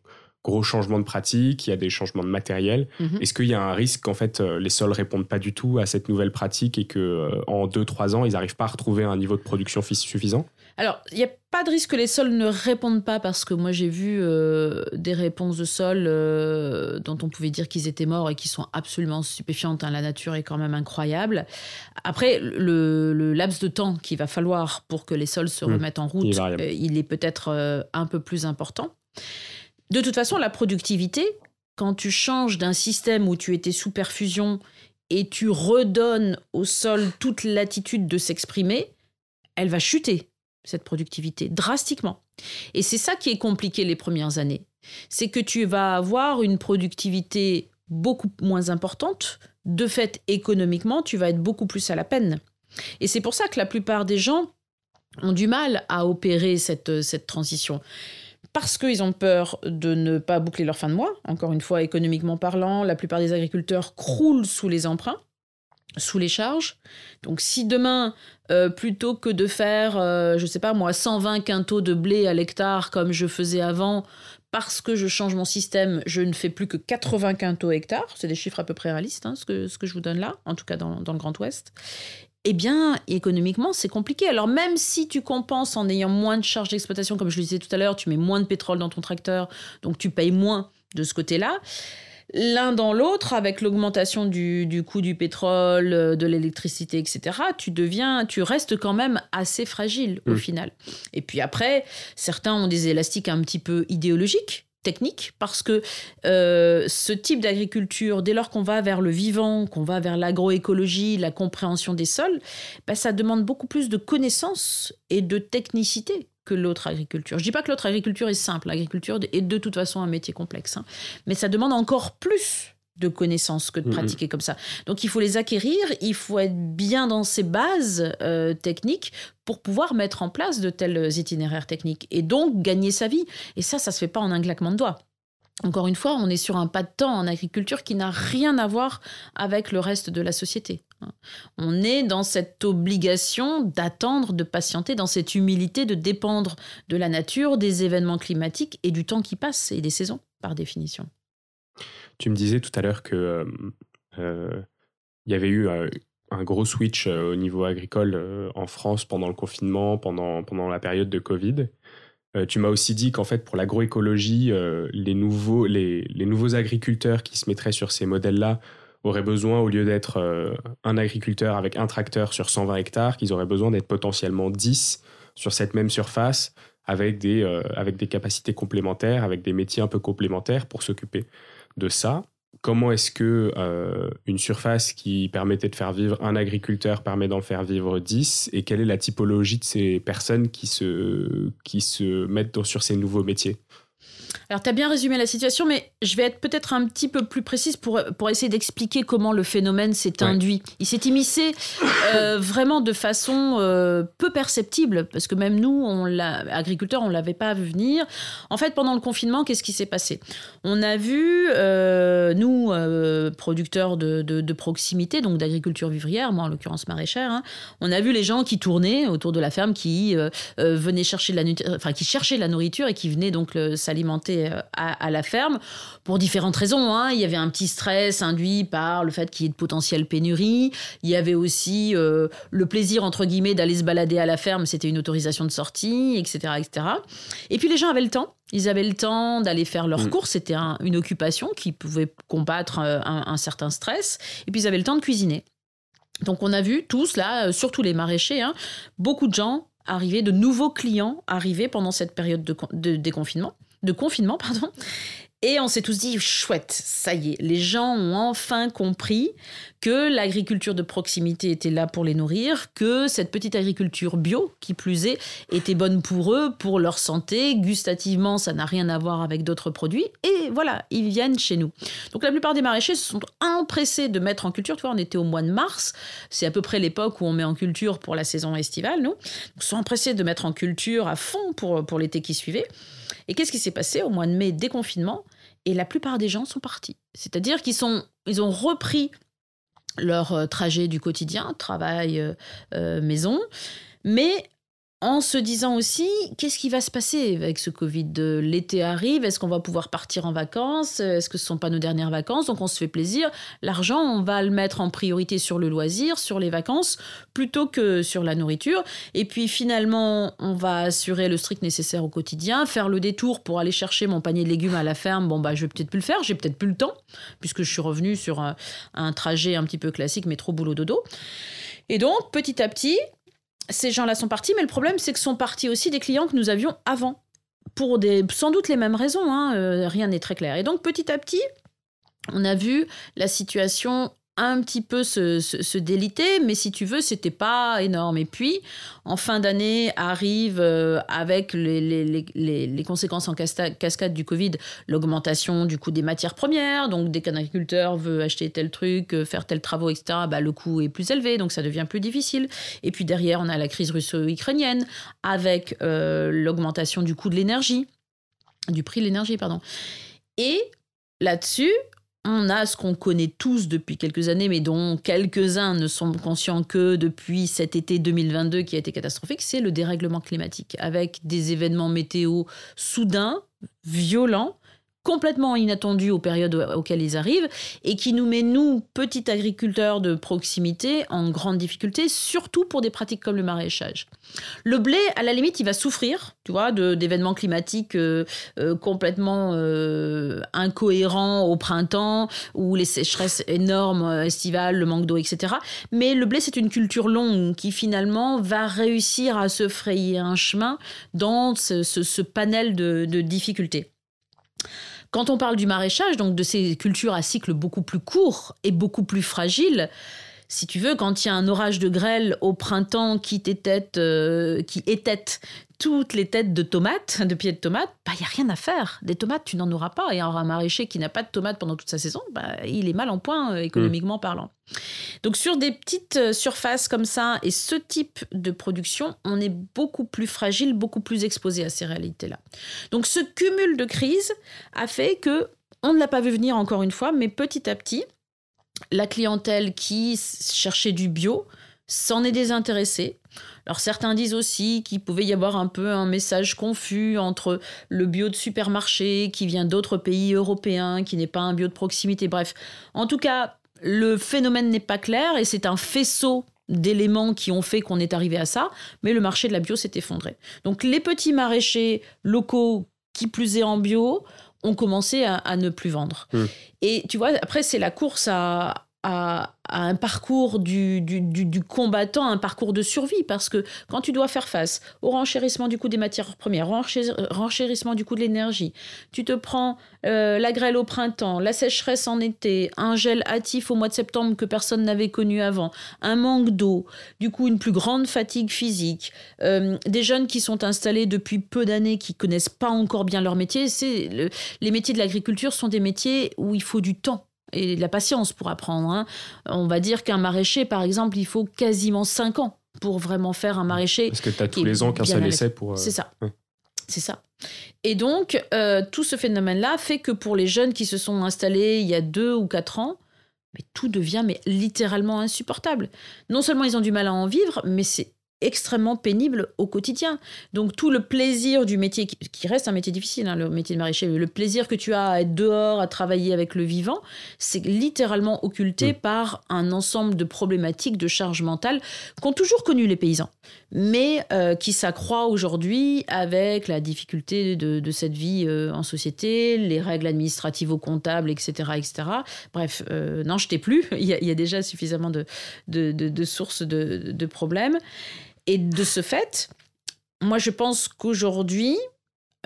gros changements de pratique, il y a des changements de matériel. Mhm. Est-ce qu'il y a un risque qu'en fait euh, les sols répondent pas du tout à cette nouvelle pratique et que euh, en 2-3 ans ils n'arrivent pas à retrouver un niveau de production suffisant? Alors, il n'y a pas de risque que les sols ne répondent pas parce que moi j'ai vu euh, des réponses de sols dont on pouvait dire qu'ils étaient morts et qui sont absolument stupéfiantes. Hein. La nature est quand même incroyable. Après, le, laps de temps qu'il va falloir pour que les sols se mmh. remettent en route, il est peut-être un peu plus important. De toute façon, la productivité, quand tu changes d'un système où tu étais sous perfusion et tu redonnes au sol toute latitude de s'exprimer, elle va chuter, cette productivité, drastiquement. Et c'est ça qui est compliqué les premières années. C'est que tu vas avoir une productivité beaucoup moins importante. De fait, économiquement, tu vas être beaucoup plus à la peine. Et c'est pour ça que la plupart des gens ont du mal à opérer cette, cette transition parce qu'ils ont peur de ne pas boucler leur fin de mois. Encore une fois, économiquement parlant, la plupart des agriculteurs croulent sous les emprunts. sous les charges. Donc si demain, euh, plutôt que de faire, euh, je sais pas moi, 120 quintaux de blé à l'hectare comme je faisais avant, parce que je change mon système, je ne fais plus que 80 quintaux hectare, c'est des chiffres à peu près réalistes, hein, ce, que, je vous donne là, en tout cas dans le Grand Ouest, eh bien, économiquement, c'est compliqué. Alors, même si tu compenses en ayant moins de charges d'exploitation, comme je le disais tout à l'heure, tu mets moins de pétrole dans ton tracteur, donc tu payes moins de ce côté-là. L'un dans l'autre, avec l'augmentation du, du, coût du pétrole, euh, de l'électricité, etc., tu deviens, tu restes quand même assez fragile au mmh. final. Et puis après, certains ont des élastiques un petit peu idéologiques technique parce que euh, ce type d'agriculture, dès lors qu'on va vers le vivant, qu'on va vers l'agroécologie, la compréhension des sols, bah, ça demande beaucoup plus de connaissances et de technicité que l'autre agriculture. Je dis pas que l'autre agriculture est simple, l'agriculture est de toute façon un métier complexe, hein. mais ça demande encore plus de connaissances que de pratiquer comme ça. Donc il faut les acquérir, il faut être bien dans ses bases euh, techniques pour pouvoir mettre en place de tels itinéraires techniques et donc gagner sa vie. Et ça, ça se fait pas en un claquement de doigts. Encore une fois, on est sur un pas de temps en agriculture qui n'a rien à voir avec le reste de la société. On est dans cette obligation d'attendre, de patienter, dans cette humilité de dépendre de la nature, des événements climatiques et du temps qui passe et des saisons, par définition. Tu me disais tout à l'heure que euh, euh, il y avait eu euh, un gros switch au niveau agricole en France pendant le confinement, pendant, pendant la période de Covid. tu m'as aussi dit qu'en fait, pour l'agroécologie, les, nouveaux, les, les, nouveaux agriculteurs qui se mettraient sur ces modèles-là auraient besoin, au lieu d'être un agriculteur avec un tracteur sur 120 hectares, qu'ils auraient besoin d'être potentiellement 10 sur cette même surface avec des, avec des capacités complémentaires, avec des métiers un peu complémentaires pour s'occuper de ça. Comment est-ce que euh, une surface qui permettait de faire vivre un agriculteur permet d'en faire vivre 10 et quelle est la typologie de ces personnes qui se, qui se mettent sur ces nouveaux métiers? Alors, tu as bien résumé la situation, mais je vais être peut-être un petit peu plus précise pour, pour essayer d'expliquer comment le phénomène s'est induit. Il s'est immiscé euh, vraiment de façon euh, peu perceptible, parce que même nous, on agriculteurs, on ne l'avait pas vu venir. En fait, pendant le confinement, qu'est-ce qui s'est passé? On a vu, euh, nous, producteurs de, de, proximité, donc d'agriculture vivrière, moi en l'occurrence maraîchère, hein, on a vu les gens qui tournaient autour de la ferme, qui venaient chercher de la, enfin, qui cherchaient de la nourriture et qui venaient donc s'alimenter euh, à, la ferme pour différentes raisons. Hein. Il y avait un petit stress induit par le fait qu'il y ait de potentielles pénuries. Il y avait aussi euh, le plaisir, entre guillemets, d'aller se balader à la ferme. C'était une autorisation de sortie, etc., etc. Et puis les gens avaient le temps. Ils avaient le temps d'aller faire leurs mm. courses. C'était une occupation qui pouvait combattre euh, un, certain stress. Et puis ils avaient le temps de cuisiner. Donc on a vu tous là, surtout les maraîchers, hein, beaucoup de gens arriver, de nouveaux clients arriver pendant cette période de déconfinement de confinement, pardon. Et on s'est tous dit, chouette, ça y est, les gens ont enfin compris que l'agriculture de proximité était là pour les nourrir, que cette petite agriculture bio, qui plus est, était bonne pour eux, pour leur santé. Gustativement, ça n'a rien à voir avec d'autres produits. Et voilà, ils viennent chez nous. Donc la plupart des maraîchers se sont empressés de mettre en culture. Tu vois, on était au mois de mars. C'est à peu près l'époque où on met en culture pour la saison estivale, nous. Ils sont empressés de mettre en culture à fond pour, pour l'été qui suivait. Et qu'est-ce qui s'est passé au mois de mai, déconfinement? Et la plupart des gens sont partis. C'est-à-dire qu'ils sont, ils ont repris leur euh, trajet du quotidien, travail, euh, euh, maison, mais en se disant aussi qu'est-ce qui va se passer avec ce Covid L'été arrive, est-ce qu'on va pouvoir partir en vacances? Est-ce que ce ne sont pas nos dernières vacances? Donc on se fait plaisir. L'argent, on va le mettre en priorité sur le loisir, sur les vacances, plutôt que sur la nourriture. Et puis finalement, on va assurer le strict nécessaire au quotidien, faire le détour pour aller chercher mon panier de légumes à la ferme. Bon, bah, je vais peut-être plus le faire, j'ai peut-être plus le temps, puisque je suis revenu sur un, un trajet un petit peu classique, mais trop boulot dodo. Et donc, petit à petit, ces gens-là sont partis, mais le problème, c'est que sont partis aussi des clients que nous avions avant, pour des, sans doute les mêmes raisons, hein, euh, rien n'est très clair. Et donc, petit à petit, on a vu la situation un petit peu se, déliter, mais si tu veux, c'était pas énorme. Et puis, en fin d'année, arrive euh, avec les, conséquences en cascade du Covid, l'augmentation du coût des matières premières. Donc, dès qu'un agriculteur veut acheter tel truc, euh, faire tel travaux, etc., bah, le coût est plus élevé, donc ça devient plus difficile. Et puis derrière, on a la crise russo-ukrainienne avec euh, l'augmentation du coût de l'énergie, du prix de l'énergie, pardon. Et là-dessus, on a ce qu'on connaît tous depuis quelques années, mais dont quelques-uns ne sont conscients que depuis cet été 2022 qui a été catastrophique, c'est le dérèglement climatique, avec des événements météo soudains, violents, complètement inattendu aux périodes auxquelles ils arrivent et qui nous met, nous, petits agriculteurs de proximité, en grande difficulté, surtout pour des pratiques comme le maraîchage. Le blé, à la limite, il va souffrir, tu vois, d'événements climatiques euh, euh, complètement euh, incohérents au printemps ou les sécheresses énormes estivales, le manque d'eau, etc. Mais le blé, c'est une culture longue qui finalement va réussir à se frayer un chemin dans ce, panel de, de difficultés. Quand on parle du maraîchage, donc de ces cultures à cycle beaucoup plus court et beaucoup plus fragiles, si tu veux, quand il y a un orage de grêle au printemps qui, euh, qui étête toutes les têtes de tomates, de pieds de tomates, il bah, n'y a rien à faire. Des tomates, tu n'en auras pas. Et un maraîcher qui n'a pas de tomates pendant toute sa saison, bah, il est mal en point euh, économiquement parlant. Donc sur des petites euh, surfaces comme ça et ce type de production, on est beaucoup plus fragile, beaucoup plus exposé à ces réalités-là. Donc ce cumul de crises a fait que on ne l'a pas vu venir encore une fois, mais petit à petit, la clientèle qui cherchait du bio s'en est désintéressée. Alors certains disent aussi qu'il pouvait y avoir un peu un message confus entre le bio de supermarché qui vient d'autres pays européens, qui n'est pas un bio de proximité. Bref, en tout cas, le phénomène n'est pas clair et c'est un faisceau d'éléments qui ont fait qu'on est arrivé à ça, mais le marché de la bio s'est effondré. Donc les petits maraîchers locaux, qui plus est en bio, ont commencé à, ne plus vendre. Mmh. Et tu vois, après, c'est la course à, à, un parcours du, du, combattant, un parcours de survie, parce que quand tu dois faire face au renchérissement du coût des matières premières, renchérissement du coût de l'énergie, tu te prends euh, la grêle au printemps, la sécheresse en été, un gel hâtif au mois de septembre que personne n'avait connu avant, un manque d'eau, du coup une plus grande fatigue physique, euh, des jeunes qui sont installés depuis peu d'années, qui connaissent pas encore bien leur métier, les métiers de l'agriculture sont des métiers où il faut du temps et de la patience pour apprendre. Hein. On va dire qu'un maraîcher, par exemple, il faut quasiment 5 ans pour vraiment faire un maraîcher. Parce que tu as tous les ans qu'un seul essai pour. Euh, c'est ça. C'est ça. Et donc, euh, tout ce phénomène-là fait que pour les jeunes qui se sont installés il y a 2 ou 4 ans, mais tout devient mais littéralement insupportable. Non seulement ils ont du mal à en vivre, mais c'est extrêmement pénible au quotidien. Donc tout le plaisir du métier, qui reste un métier difficile, hein, le métier de maraîcher, le plaisir que tu as à être dehors, à travailler avec le vivant, c'est littéralement occulté par un ensemble de problématiques de charge mentale qu'ont toujours connu les paysans, mais euh, qui s'accroît aujourd'hui avec la difficulté de, cette vie euh, en société, les règles administratives ou comptables, etc. etc. Bref, euh, n'en jetez plus, il y, a, déjà suffisamment de, de, de sources de problèmes. Et de ce fait, moi je pense qu'aujourd'hui,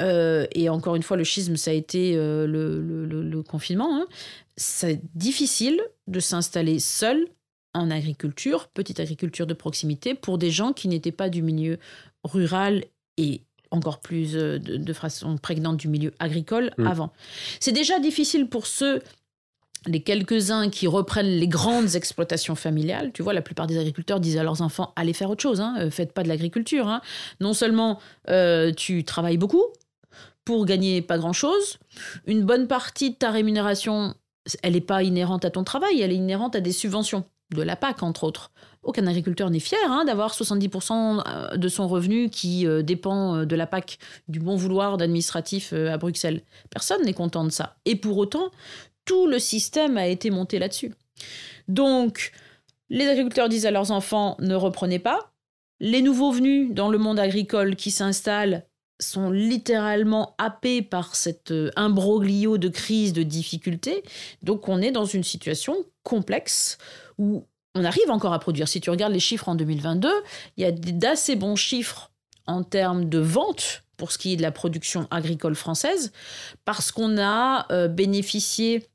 euh, et encore une fois, le schisme, ça a été euh, le, confinement, hein, c'est difficile de s'installer seul en agriculture, petite agriculture de proximité, pour des gens qui n'étaient pas du milieu rural et encore plus euh, de, façon prégnante du milieu agricole mmh. avant. C'est déjà difficile pour ceux les quelques-uns qui reprennent les grandes exploitations familiales, tu vois, la plupart des agriculteurs disent à leurs enfants allez faire autre chose, hein, euh, faites pas de l'agriculture. Hein. Non seulement euh, tu travailles beaucoup pour gagner pas grand-chose, une bonne partie de ta rémunération, elle n'est pas inhérente à ton travail, elle est inhérente à des subventions, de la PAC entre autres. Aucun agriculteur n'est fier hein, d'avoir 70% euh, de son revenu qui dépend de la PAC, du bon vouloir d'administratif à Bruxelles. Personne n'est content de ça. Et pour autant, tout le système a été monté là-dessus. Donc, les agriculteurs disent à leurs enfants ne reprenez pas. Les nouveaux venus dans le monde agricole qui s'installent sont littéralement happés par cet euh, imbroglio de crise, de difficultés. Donc on est dans une situation complexe où on arrive encore à produire. Si tu regardes les chiffres en 2022, il y a d'assez bons chiffres en termes de vente pour ce qui est de la production agricole française, parce qu'on a euh, bénéficié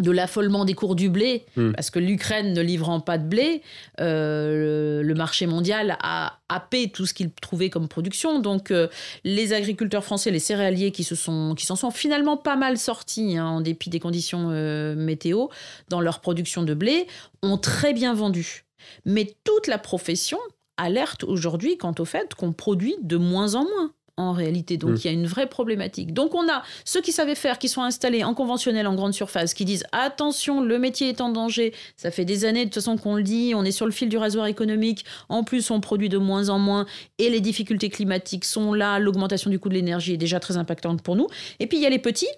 de l'affolement des cours du blé, hmm. parce que l'Ukraine ne livrant pas de blé, euh, le, marché mondial a happé tout ce qu'il trouvait comme production. Donc euh, les agriculteurs français, les céréaliers qui se sont, qui s'en sont finalement pas mal sortis hein, en dépit des conditions euh, météo dans leur production de blé, ont très bien vendu. Mais toute la profession alerte aujourd'hui quant au fait qu'on produit de moins en moins en réalité. Donc Mm. il y a une vraie problématique. Donc on a ceux qui savaient faire, qui sont installés en conventionnel, en grande surface, qui disent attention, le métier est en danger. Ça fait des années de toute façon qu'on le dit, on est sur le fil du rasoir économique. En plus, on produit de moins en moins et les difficultés climatiques sont là. L'augmentation du coût de l'énergie est déjà très impactante pour nous. Et puis il y a les petits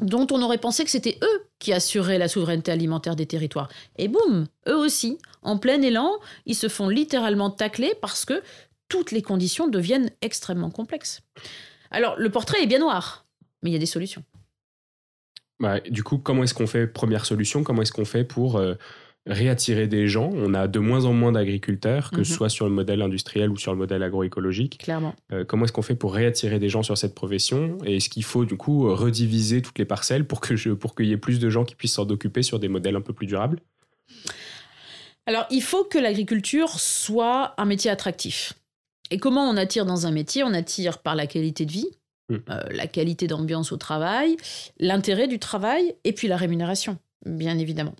dont on aurait pensé que c'était eux qui assuraient la souveraineté alimentaire des territoires. Et boum, eux aussi, en plein élan, ils se font littéralement tacler parce que toutes les conditions deviennent extrêmement complexes. Alors, le portrait est bien noir, mais il y a des solutions. Bah, du coup, comment est-ce qu'on fait Première solution, comment est-ce qu'on fait pour euh, réattirer des gens? On a de moins en moins d'agriculteurs, que Mhm. ce soit sur le modèle industriel ou sur le modèle agroécologique. Clairement. Euh, comment est-ce qu'on fait pour réattirer des gens sur cette profession? Et est-ce qu'il faut du coup rediviser toutes les parcelles pour que je, pour qu'il y ait plus de gens qui puissent s'en occuper sur des modèles un peu plus durables? Alors, il faut que l'agriculture soit un métier attractif. Et comment on attire dans un métier? On attire par la qualité de vie, Mm. euh, la qualité d'ambiance au travail, l'intérêt du travail et puis la rémunération, bien évidemment.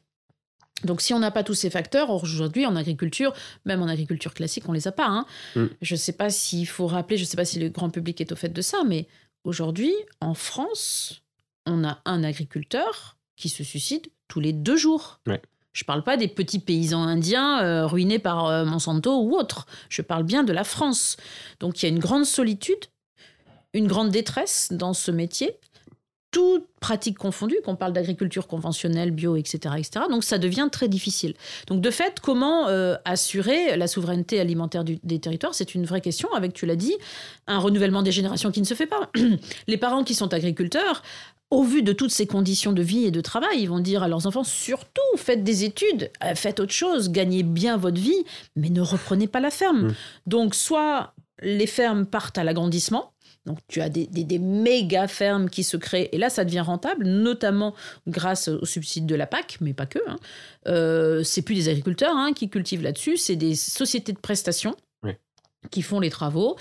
Donc si on n'a pas tous ces facteurs, aujourd'hui en agriculture, même en agriculture classique, on les a pas. hein. Mm. Je ne sais pas s'il faut rappeler, je ne sais pas si le grand public est au fait de ça, mais aujourd'hui, en France, on a un agriculteur qui se suicide tous les deux jours. Ouais. Je parle pas des petits paysans indiens euh, ruinés par euh, Monsanto ou autre. Je parle bien de la France. Donc il y a une grande solitude, une grande détresse dans ce métier, toutes pratiques confondues, qu'on parle d'agriculture conventionnelle, bio, etc., etc. Donc ça devient très difficile. Donc de fait, comment euh, assurer la souveraineté alimentaire des territoires? C'est une vraie question, avec, tu l'as dit, un renouvellement des générations qui ne se fait pas. Les parents qui sont agriculteurs, au vu de toutes ces conditions de vie et de travail, ils vont dire à leurs enfants, surtout, faites des études, euh, faites autre chose, gagnez bien votre vie, mais ne reprenez pas la ferme. Mm. Donc soit les fermes partent à l'agrandissement, donc tu as des, des- des méga fermes qui se créent, et là ça devient rentable, notamment grâce aux subsides de la PAC, mais pas que. Hein. Euh, c'est plus des agriculteurs hein, qui cultivent là-dessus, c'est des sociétés de prestations. Qui font les travaux.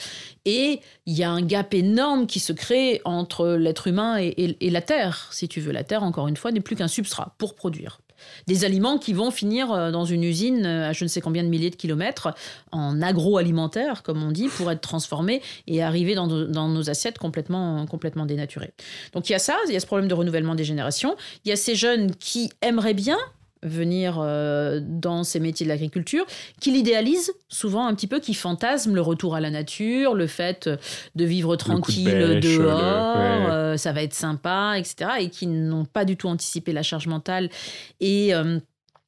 Et il y a un gap énorme qui se crée entre l'être humain et, la terre. Si tu veux, la terre, encore une fois, n'est plus qu'un substrat pour produire. Des aliments qui vont finir euh, dans une usine euh, à je ne sais combien de milliers de kilomètres en agroalimentaire, comme on dit, pour être transformés et arriver dans, dans nos assiettes complètement, complètement dénaturées. Donc il y a ça, il y a ce problème de renouvellement des générations. Il y a ces jeunes qui aimeraient bien venir euh, dans ces métiers de l'agriculture, qui l'idéalisent souvent un petit peu, qui fantasment le retour à la nature, le fait de vivre de tranquille le- dehors, ouais. euh, ça va être sympa, etc. Et qui n'ont pas du tout anticipé la charge mentale et euh,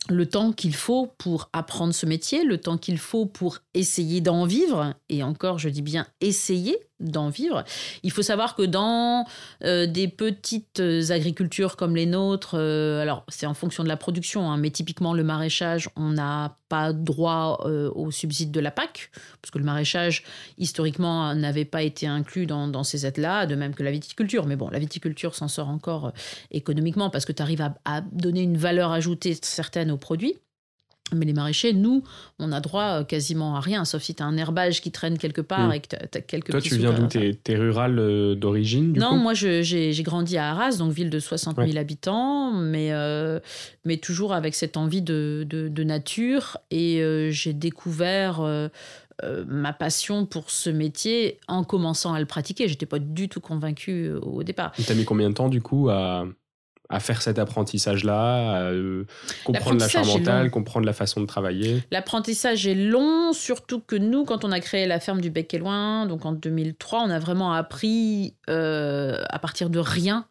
le temps qu'il faut pour apprendre ce métier, le temps qu'il faut pour essayer d'en vivre, et encore, je dis bien essayer d'en vivre. Il faut savoir que dans euh, des petites euh, agricultures comme les nôtres, euh, alors c'est en fonction de la production, hein, mais typiquement le maraîchage, on n'a pas droit aux subsides de la PAC, parce que le maraîchage, historiquement, n'avait pas été inclus dans, ces aides-là, de même que la viticulture. Mais bon, la viticulture s'en sort encore économiquement parce que tu arrives à donner une valeur ajoutée certaine aux produits. Mais les maraîchers, nous, on a droit euh, quasiment à rien, sauf si tu as un herbage qui traîne quelque part Mm. et que tu as, quelques Toi, tu viens d'où T'es t'es rural euh, d'origine non, coup moi j'ai grandi à Arras, donc ville de 60 000 habitants, mais, euh, mais toujours avec cette envie de, de- de nature. Et euh, j'ai découvert euh, ma passion pour ce métier en commençant à le pratiquer. J'étais pas du tout convaincue au départ. T'as mis combien de temps du coup à, à faire cet apprentissage-là, à euh, comprendre la charge mentale, comprendre la façon de travailler L'apprentissage est long, surtout que nous, quand on a créé la ferme du Bec et Loin, donc en 2003, on a vraiment appris euh, à partir de rien.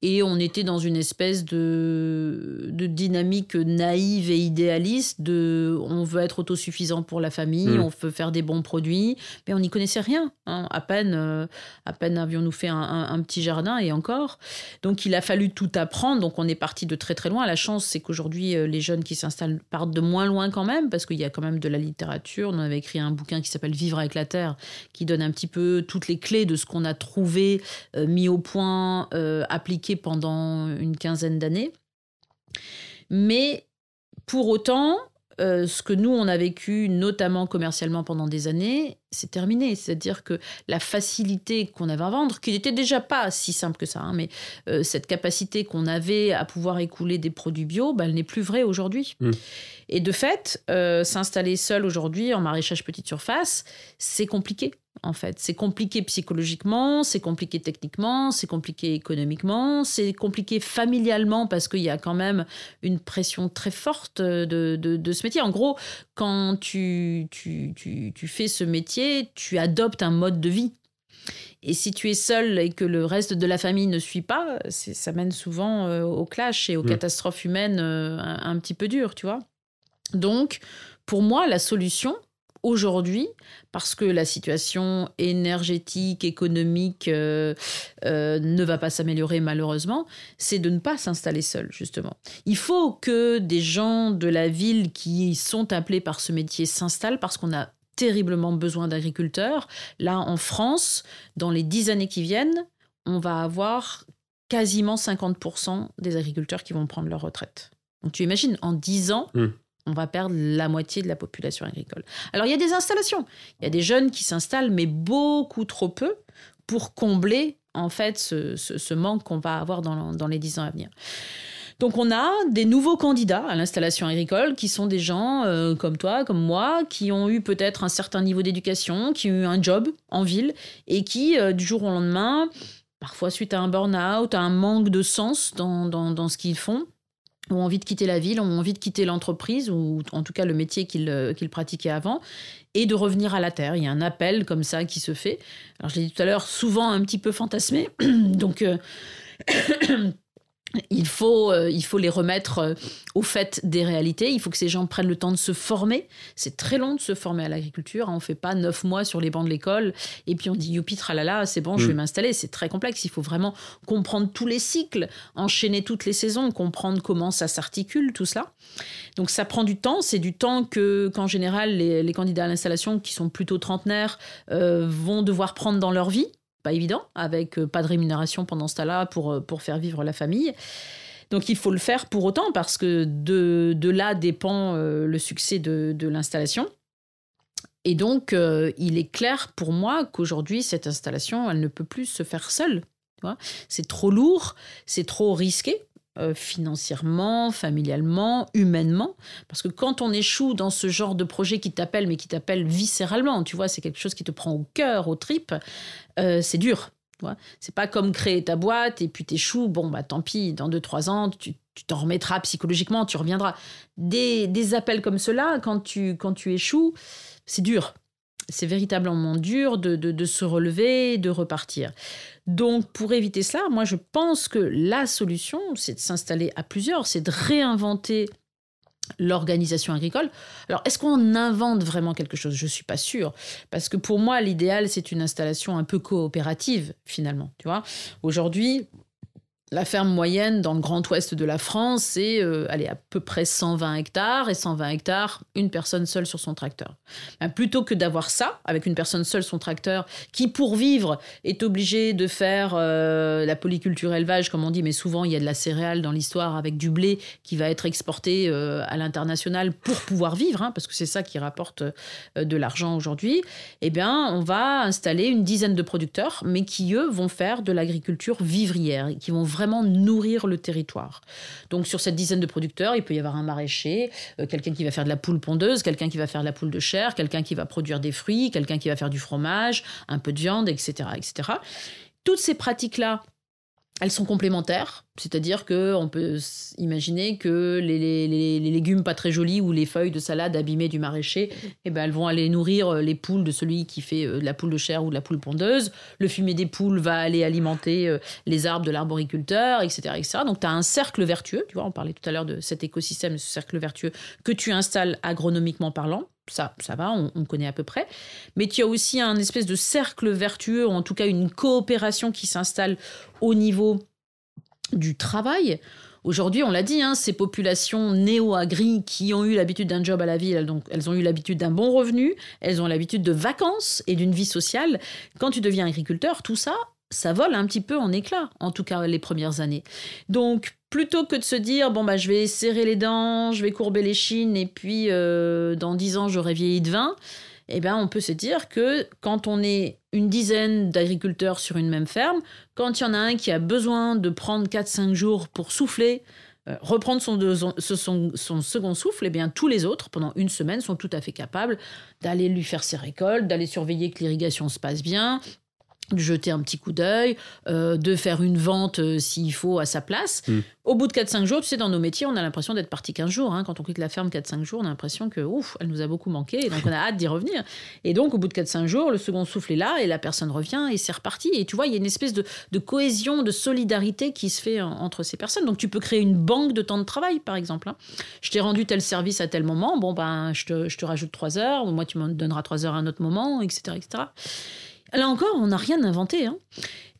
Et on était dans une espèce de, de dynamique naïve et idéaliste de on veut être autosuffisant pour la famille, Mm. on veut faire des bons produits, mais on n'y connaissait rien. hein. À peine, euh, à peine avions-nous fait un, un- un petit jardin et encore. Donc il a fallu tout apprendre. Donc on est parti de très très loin. La chance, c'est qu'aujourd'hui, euh, les jeunes qui s'installent partent de moins loin quand même, parce qu'il y a quand même de la littérature. On avait écrit un bouquin qui s'appelle Vivre avec la terre, qui donne un petit peu toutes les clés de ce qu'on a trouvé, euh, mis au point, euh, appliqué pendant une quinzaine d'années. Mais pour autant, euh, ce que nous, on a vécu, notamment commercialement pendant des années, c'est terminé. C'est-à-dire que la facilité qu'on avait à vendre, qui n'était déjà pas si simple que ça, hein, mais euh, cette capacité qu'on avait à pouvoir écouler des produits bio, bah, elle n'est plus vraie aujourd'hui. Mm. Et de fait, euh, s'installer seul aujourd'hui en maraîchage petite surface, c'est compliqué. En fait. C'est compliqué psychologiquement, c'est compliqué techniquement, c'est compliqué économiquement, c'est compliqué familialement parce qu'il y a quand même une pression très forte de, de, ce métier. En gros, quand tu, tu, tu, tu fais ce métier, tu adoptes un mode de vie. Et si tu es seul et que le reste de la famille ne suit pas, ça mène souvent euh, au clash et aux mmh. catastrophes humaines euh, un, un, petit peu dures, tu vois. Donc, pour moi, la solution, aujourd'hui, parce que la situation énergétique, économique euh, euh, ne va pas s'améliorer malheureusement, c'est de ne pas s'installer seul, justement. Il faut que des gens de la ville qui sont appelés par ce métier s'installent parce qu'on a terriblement besoin d'agriculteurs. Là, en France, dans les dix années qui viennent, on va avoir quasiment 50% des agriculteurs qui vont prendre leur retraite. Donc tu imagines, en dix ans, mmh on va perdre la moitié de la population agricole. Alors il y a des installations, il y a des jeunes qui s'installent, mais beaucoup trop peu pour combler en fait ce, manque qu'on va avoir dans, les dix ans à venir. Donc on a des nouveaux candidats à l'installation agricole qui sont des gens euh, comme toi, comme moi, qui ont eu peut-être un certain niveau d'éducation, qui ont eu un job en ville et qui, euh, du jour au lendemain, parfois suite à un burn-out, à un manque de sens dans ce qu'ils font, ont envie de quitter la ville, ont envie de quitter l'entreprise, ou en tout cas le métier qu'ils euh, pratiquaient avant, et de revenir à la terre. Il y a un appel comme ça qui se fait. Alors je l'ai dit tout à l'heure, souvent un petit peu fantasmé. Donc euh, il faut, euh, il faut les remettre euh, au fait des réalités. Il faut que ces gens prennent le temps de se former. C'est très long de se former à l'agriculture. On ne fait pas neuf mois sur les bancs de l'école et puis on dit youpi, tralala, c'est bon, je vais mm. m'installer. C'est très complexe. Il faut vraiment comprendre tous les cycles, enchaîner toutes les saisons, comprendre comment ça s'articule, tout cela. Donc ça prend du temps. C'est du temps que, qu'en général, les, candidats à l'installation qui sont plutôt trentenaires euh, vont devoir prendre dans leur vie pas évident, avec euh, pas de rémunération pendant ce temps-là pour, euh, pour faire vivre la famille. Donc il faut le faire pour autant parce que de, de là dépend euh, le succès de, de l'installation. Et donc il est clair pour moi qu'aujourd'hui cette installation, elle ne peut plus se faire seule. C'est trop lourd, c'est trop risqué. Euh, financièrement, familialement, humainement. Parce que quand on échoue dans ce genre de projet qui t'appelle, mais qui t'appelle viscéralement, tu vois, c'est quelque chose qui te prend au cœur, aux tripes, euh, c'est dur. C'est pas comme créer ta boîte et puis t'échoues, bon, bah tant pis, dans 2-3 ans, tu t'en remettras psychologiquement, tu reviendras. Des, des appels comme cela, quand tu, quand tu échoues, c'est dur c'est véritablement dur de, se relever, de repartir. Donc pour éviter cela, moi je pense que la solution, c'est de s'installer à plusieurs, c'est de réinventer l'organisation agricole. Alors, est-ce qu'on invente vraiment quelque chose? Je ne suis pas sûre. Parce que pour moi, l'idéal, c'est une installation un peu coopérative, finalement. Tu vois? Aujourd'hui, la ferme moyenne dans le grand ouest de la France, c'est euh, à peu près 120 hectares, et 120 hectares, une personne seule sur son tracteur. Ben, plutôt que d'avoir ça, avec une personne seule son tracteur, qui pour vivre est obligé de faire euh, la polyculture élevage, comme on dit, mais souvent il y a de la céréale dans l'histoire avec du blé qui va être exporté euh, à l'international pour pouvoir vivre, hein, parce que c'est ça qui rapporte de l'argent aujourd'hui, eh bien on va installer une dizaine de producteurs, mais qui eux vont faire de l'agriculture vivrière, qui vont nourrir le territoire. Donc sur cette dizaine de producteurs, il peut y avoir un maraîcher, euh, quelqu'un qui va faire de la poule pondeuse, quelqu'un qui va faire de la poule de chair, quelqu'un qui va produire des fruits, quelqu'un qui va faire du fromage, un peu de viande, etc. etc. Toutes ces pratiques-là, elles sont complémentaires, c'est-à-dire qu'on peut imaginer que les, légumes pas très jolis ou les feuilles de salade abîmées du maraîcher, eh ben, elles vont aller nourrir euh, les poules de celui qui fait euh, de la poule de chair ou de la poule pondeuse. Le fumier des poules va aller alimenter euh, les arbres de l'arboriculteur, etc., etc. Donc tu as un cercle vertueux, tu vois, on parlait tout à l'heure de cet écosystème, ce cercle vertueux que tu installes agronomiquement parlant ça, ça va, on, connaît à peu près. Mais tu as aussi un espèce de cercle vertueux, ou en tout cas une coopération qui s'installe au niveau du travail. Aujourd'hui, on l'a dit, hein, ces populations néo-agri qui ont eu l'habitude d'un job à la ville, donc elles ont eu l'habitude d'un bon revenu, elles ont l'habitude de vacances et d'une vie sociale. Quand tu deviens agriculteur, tout ça, ça vole un petit peu en éclats, en tout cas les premières années. Donc, plutôt que de se dire, bon, bah, je vais serrer les dents, je vais courber les chines, et puis euh, dans dix ans, j'aurai vieilli de vin, eh bien, on peut se dire que quand on est une dizaine d'agriculteurs sur une même ferme, quand il y en a un qui a besoin de prendre 4-5 jours pour souffler, reprendre son, son, second souffle, eh bien tous les autres, pendant une semaine, sont tout à fait capables d'aller lui faire ses récoltes, d'aller surveiller que l'irrigation se passe bien, de jeter un petit coup d'œil, euh, de faire une vente euh, s'il faut à sa place. Hmm. Au bout de 4-5 jours, tu sais, dans nos métiers, on a l'impression d'être parti 15 jours. Hein. Quand on quitte la ferme 4-5 jours, on a l'impression que, ouf, elle nous a beaucoup manqué, et donc on a hâte d'y revenir. Et donc, au bout de 4-5 jours, le second souffle est là, et la personne revient, et c'est reparti. Et tu vois, il y a une espèce de, cohésion, de solidarité qui se fait entre ces personnes. Donc, tu peux créer une banque de temps de travail, par exemple. Hein. Je t'ai rendu tel service à tel moment, bon, ben, je te, je te rajoute 3 heures, ou moi, tu me donneras 3 heures à un autre moment, etc., etc. Là encore, on n'a rien inventé. Hein.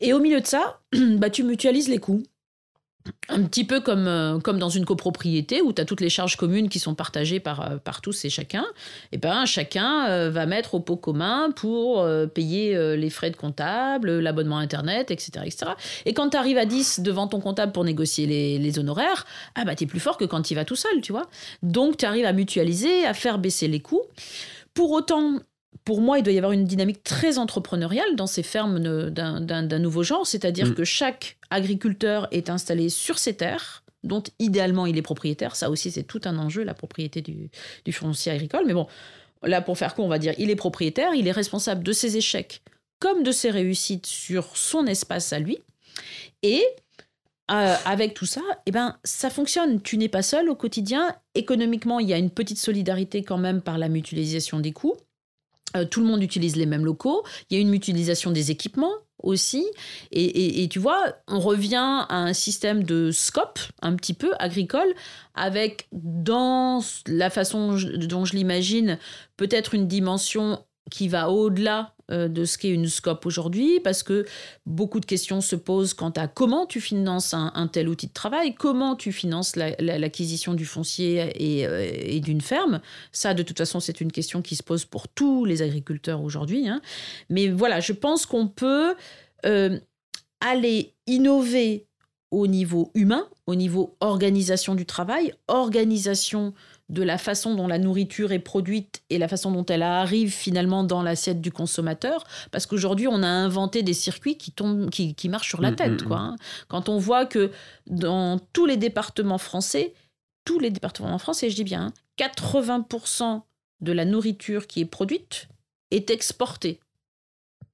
Et au milieu de ça, bah, tu mutualises les coûts. Un petit peu comme, euh, comme dans une copropriété où tu as toutes les charges communes qui sont partagées par, euh, par tous et chacun. Et eh ben chacun euh, va mettre au pot commun pour payer les frais de comptable, l'abonnement Internet, etc. etc. Et quand tu arrives à 10 devant ton comptable pour négocier les, les honoraires, ah bah, tu es plus fort que quand tu vas tout seul, tu vois. Donc tu arrives à mutualiser, à faire baisser les coûts. Pour autant, pour moi, il doit y avoir une dynamique très entrepreneuriale dans ces fermes d'un nouveau genre, c'est-à-dire mm. que chaque agriculteur est installé sur ses terres, dont idéalement il est propriétaire. Ça aussi, c'est tout un enjeu, la propriété du, foncier agricole. Mais bon, là, pour faire court, on va dire, il est propriétaire, il est responsable de ses échecs comme de ses réussites sur son espace à lui. Et euh, avec tout ça, eh ben, ça fonctionne. Tu n'es pas seul au quotidien. Économiquement, il y a une petite solidarité quand même par la mutualisation des coûts. Euh, tout le monde utilise les mêmes locaux. Il y a une mutualisation des équipements aussi. Et, tu vois, on revient à un système de scope un petit peu agricole avec, dans la façon dont je l'imagine, peut-être une dimension qui va au-delà de ce qu'est une scope aujourd'hui, parce que beaucoup de questions se posent quant à comment tu finances un, tel outil de travail, comment tu finances l'acquisition du foncier euh, et, d'une ferme. Ça, de toute façon, c'est une question qui se pose pour tous les agriculteurs aujourd'hui. Hein. Mais voilà, je pense qu'on peut euh, aller innover au niveau humain, au niveau organisation du travail, organisation de la façon dont la nourriture est produite et la façon dont elle arrive finalement dans l'assiette du consommateur. Parce qu'aujourd'hui, on a inventé des circuits qui, tombent, qui, marchent sur la mm, tête. Mm, quoi, mm. hein. Quand on voit que dans tous les départements français, tous les départements français, je dis bien, 80% hein, de la nourriture qui est produite est exportée.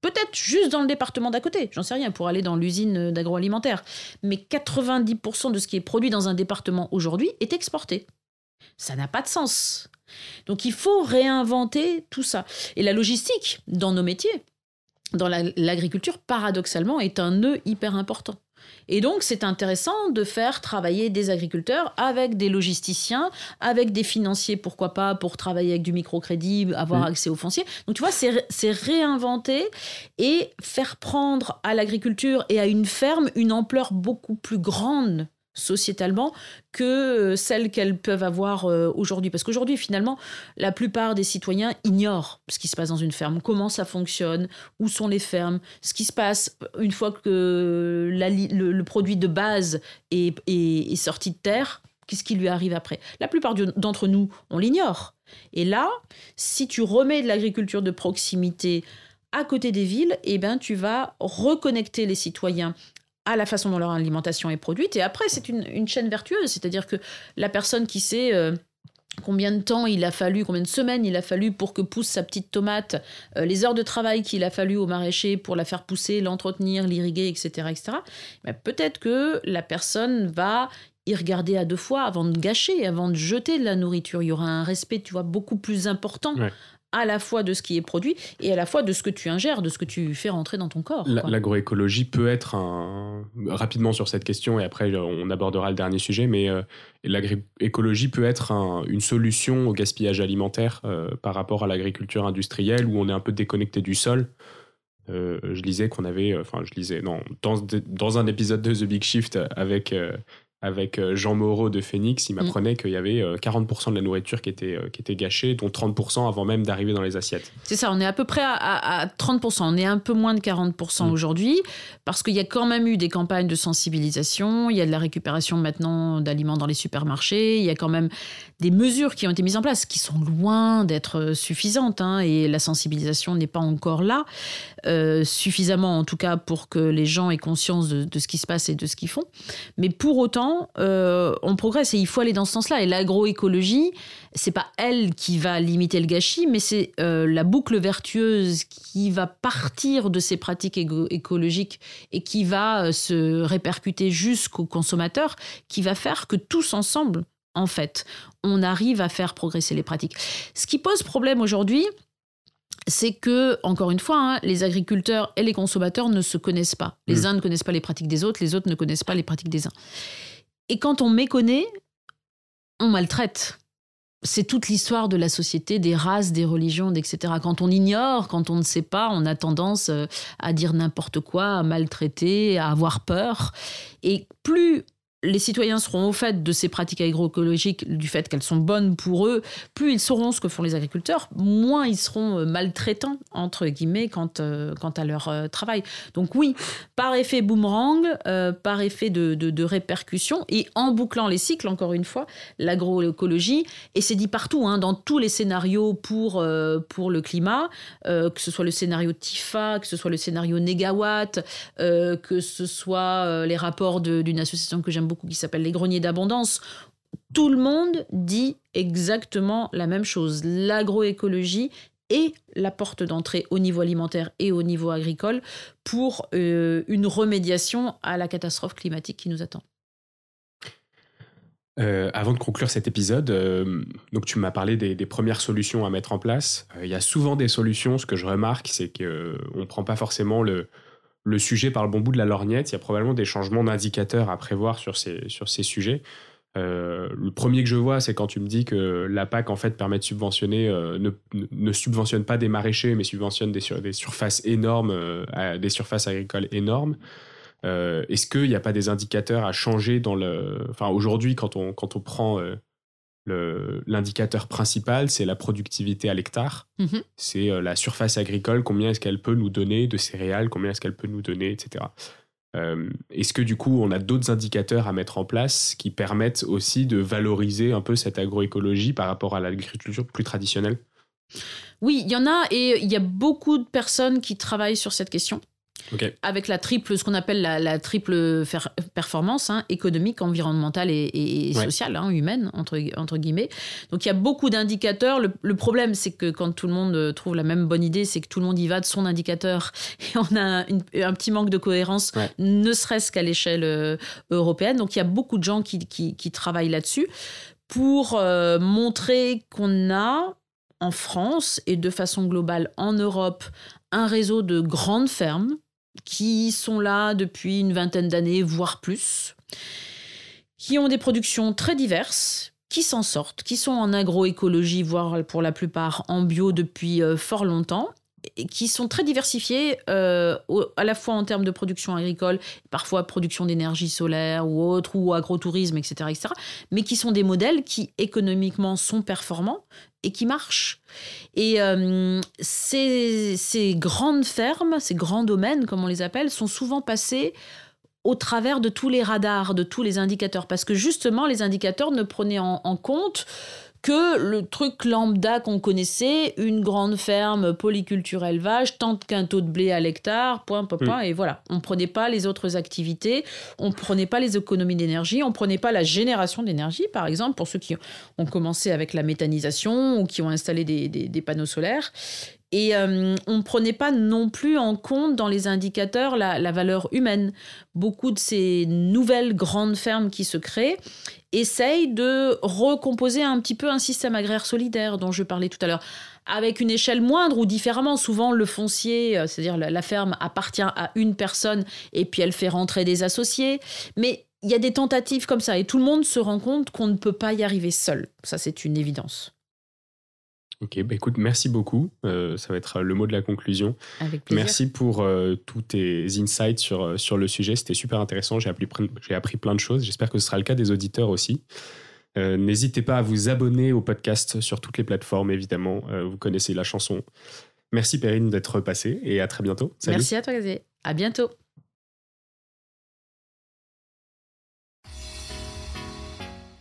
Peut-être juste dans le département d'à côté, j'en sais rien, pour aller dans l'usine d'agroalimentaire. Mais 90% de ce qui est produit dans un département aujourd'hui est exporté. Ça n'a pas de sens. Donc il faut réinventer tout ça. Et la logistique dans nos métiers, dans l'agriculture, paradoxalement, est un nœud hyper important. Et donc, c'est intéressant de faire travailler des agriculteurs avec des logisticiens, avec des financiers, pourquoi pas, pour travailler avec du microcrédit, avoir mmh. accès aux fonciers. Donc, tu vois, c'est réinventer et faire prendre à l'agriculture et à une ferme une ampleur beaucoup plus grande sociétalement que euh, celles qu'elles peuvent avoir euh, aujourd'hui. Parce qu'aujourd'hui, finalement, la plupart des citoyens ignorent ce qui se passe dans une ferme, comment ça fonctionne, où sont les fermes, ce qui se passe une fois que le, produit de base est, est sorti de terre, qu'est-ce qui lui arrive après? La plupart d'entre nous, on l'ignore. Et là, si tu remets de l'agriculture de proximité à côté des villes, eh ben, tu vas reconnecter les citoyens à la façon dont leur alimentation est produite. Et après, c'est une, chaîne vertueuse, c'est-à-dire que la personne qui sait... Euh, combien de temps il a fallu, combien de semaines il a fallu pour que pousse sa petite tomate, euh, les heures de travail qu'il a fallu au maraîcher pour la faire pousser, l'entretenir, l'irriguer, etc. etc. peut-être que la personne va y regarder à deux fois avant de gâcher, avant de jeter de la nourriture. Il y aura un respect, tu vois, beaucoup plus important à la fois de ce qui est produit et à la fois de ce que tu ingères, de ce que tu fais rentrer dans ton corps. L'agroécologie peut être un... rapidement sur cette question et après on abordera le dernier sujet, mais euh, l'agroécologie peut être une solution au gaspillage alimentaire euh, par rapport à l'agriculture industrielle où on est un peu déconnecté du sol. Euh, je lisais qu'on avait, enfin je lisais, non, dans, dans, un épisode de The Big Shift avec avec euh, Jean Moreau de Phoenix, il mm. m'apprenait qu'il y avait 40% euh, de la nourriture qui était, euh, qui était gâchée, dont 30% avant même d'arriver dans les assiettes. C'est ça, on est à peu près à, 30%, on est un peu moins de 40% mm. aujourd'hui, parce qu'il y a quand même eu des campagnes de sensibilisation, il y a de la récupération maintenant d'aliments dans les supermarchés, il y a quand même des mesures qui ont été mises en place, qui sont loin d'être suffisantes, hein, et la sensibilisation n'est pas encore là, suffisamment en tout cas pour que les gens aient conscience de, ce qui se passe et de ce qu'ils font. Mais pour autant, euh, on progresse et il faut aller dans ce sens-là. Et l'agroécologie, c'est pas elle qui va limiter le gâchis, mais c'est euh, la boucle vertueuse qui va partir de ces pratiques écologiques et qui va se répercuter jusqu'au consommateur, qui va faire que tous ensemble, en fait, on arrive à faire progresser les pratiques. Ce qui pose problème aujourd'hui, c'est que, encore une fois, hein, les agriculteurs et les consommateurs ne se connaissent pas. Les mm. uns ne connaissent pas les pratiques des autres, les autres ne connaissent pas les pratiques des uns. Et quand on méconnaît, on maltraite. C'est toute l'histoire de la société, des races, des religions, etc. Quand on ignore, quand on ne sait pas, on a tendance euh, à dire n'importe quoi, à maltraiter, à avoir peur. Et plus les citoyens seront au fait de ces pratiques agroécologiques, du fait qu'elles sont bonnes pour eux, plus ils sauront ce que font les agriculteurs, moins ils seront euh, maltraitants, entre guillemets, quant, euh, à leur euh, travail. Donc oui, par effet boomerang, par effet de, de, répercussion, et en bouclant les cycles, encore une fois, l'agroécologie, et c'est dit partout, hein, dans tous les scénarios pour, pour le climat, que ce soit le scénario TIFA, que ce soit le scénario Négawatt, que ce soit les rapports d'une association que j'aime beaucoup, qui s'appelle Les Greniers d'Abondance, tout le monde dit exactement la même chose. L'agroécologie est la porte d'entrée au niveau alimentaire et au niveau agricole pour euh, une remédiation à la catastrophe climatique qui nous attend. Euh, avant de conclure cet épisode, euh, donc tu m'as parlé des, premières solutions à mettre en place. Il y a souvent des solutions. Ce que je remarque, c'est qu'on ne prend pas forcément le, le sujet par le bon bout de la lorgnette. Il y a probablement des changements d'indicateurs à prévoir sur ces, sur ces sujets. Euh, le premier que je vois, c'est quand tu me dis que la PAC en fait permet de subventionner, euh, ne, ne, subventionne pas des maraîchers, mais subventionne des, des surfaces énormes, euh, des surfaces agricoles énormes. Est-ce qu'il n'y a pas des indicateurs à changer dans le, enfin aujourd'hui quand on quand on prend L'indicateur principal, c'est la productivité à l'hectare. Mhm. C'est euh, la surface agricole, combien est-ce qu'elle peut nous donner de céréales, combien est-ce qu'elle peut nous donner, etc. Euh, est-ce que du coup, on a d'autres indicateurs à mettre en place qui permettent aussi de valoriser un peu cette agroécologie par rapport à l'agriculture plus traditionnelle? Oui, il y en a et il y a beaucoup de personnes qui travaillent sur cette question. Avec la triple, ce qu'on appelle la, triple performance hein, économique, environnementale et, sociale, hein, humaine, entre, entre guillemets. Donc il y a beaucoup d'indicateurs. Le, problème, c'est que quand tout le monde trouve la même bonne idée, c'est que tout le monde y va de son indicateur et on a un petit manque de cohérence, ne serait-ce qu'à l'échelle euh, européenne. Donc il y a beaucoup de gens qui, qui, travaillent là-dessus pour euh, montrer qu'on a en France et de façon globale en Europe un réseau de grandes fermes qui sont là depuis une vingtaine d'années, voire plus, qui ont des productions très diverses, qui s'en sortent, qui sont en agroécologie, voire pour la plupart en bio depuis euh, fort longtemps, qui sont très diversifiés euh, à la fois en termes de production agricole, parfois production d'énergie solaire ou autre, ou agrotourisme, etc., etc., mais qui sont des modèles qui économiquement sont performants et qui marchent. Et euh, ces, ces, grandes fermes, ces grands domaines, comme on les appelle, sont souvent passés au travers de tous les radars, de tous les indicateurs, parce que justement, les indicateurs ne prenaient en compte que le truc lambda qu'on connaissait, une grande ferme, polyculture élevage, tant de quintaux de blé à l'hectare, point, point, point, mm. et voilà. On ne prenait pas les autres activités, on ne prenait pas les économies d'énergie, on ne prenait pas la génération d'énergie, par exemple, pour ceux qui ont commencé avec la méthanisation ou qui ont installé des, panneaux solaires. Et euh, on ne prenait pas non plus en compte dans les indicateurs la, la, valeur humaine. Beaucoup de ces nouvelles grandes fermes qui se créent essaye de recomposer un petit peu un système agraire solidaire dont je parlais tout à l'heure avec une échelle moindre ou différemment. Souvent, le foncier, euh, c'est-à-dire la, ferme, appartient à une personne et puis elle fait rentrer des associés. Mais il y a des tentatives comme ça et tout le monde se rend compte qu'on ne peut pas y arriver seul. Ça, c'est une évidence. Ok, bah écoute, merci beaucoup. Euh, ça va être le mot de la conclusion. Avec plaisir. Merci pour euh, tous tes insights sur, euh, sur le sujet. C'était super intéressant. J'ai appris, j'ai appris plein de choses. J'espère que ce sera le cas des auditeurs aussi. N'hésitez pas à vous abonner au podcast sur toutes les plateformes, évidemment. vous connaissez la chanson. Merci Perrine d'être passée et à très bientôt. Merci à toi, Xavier. À bientôt.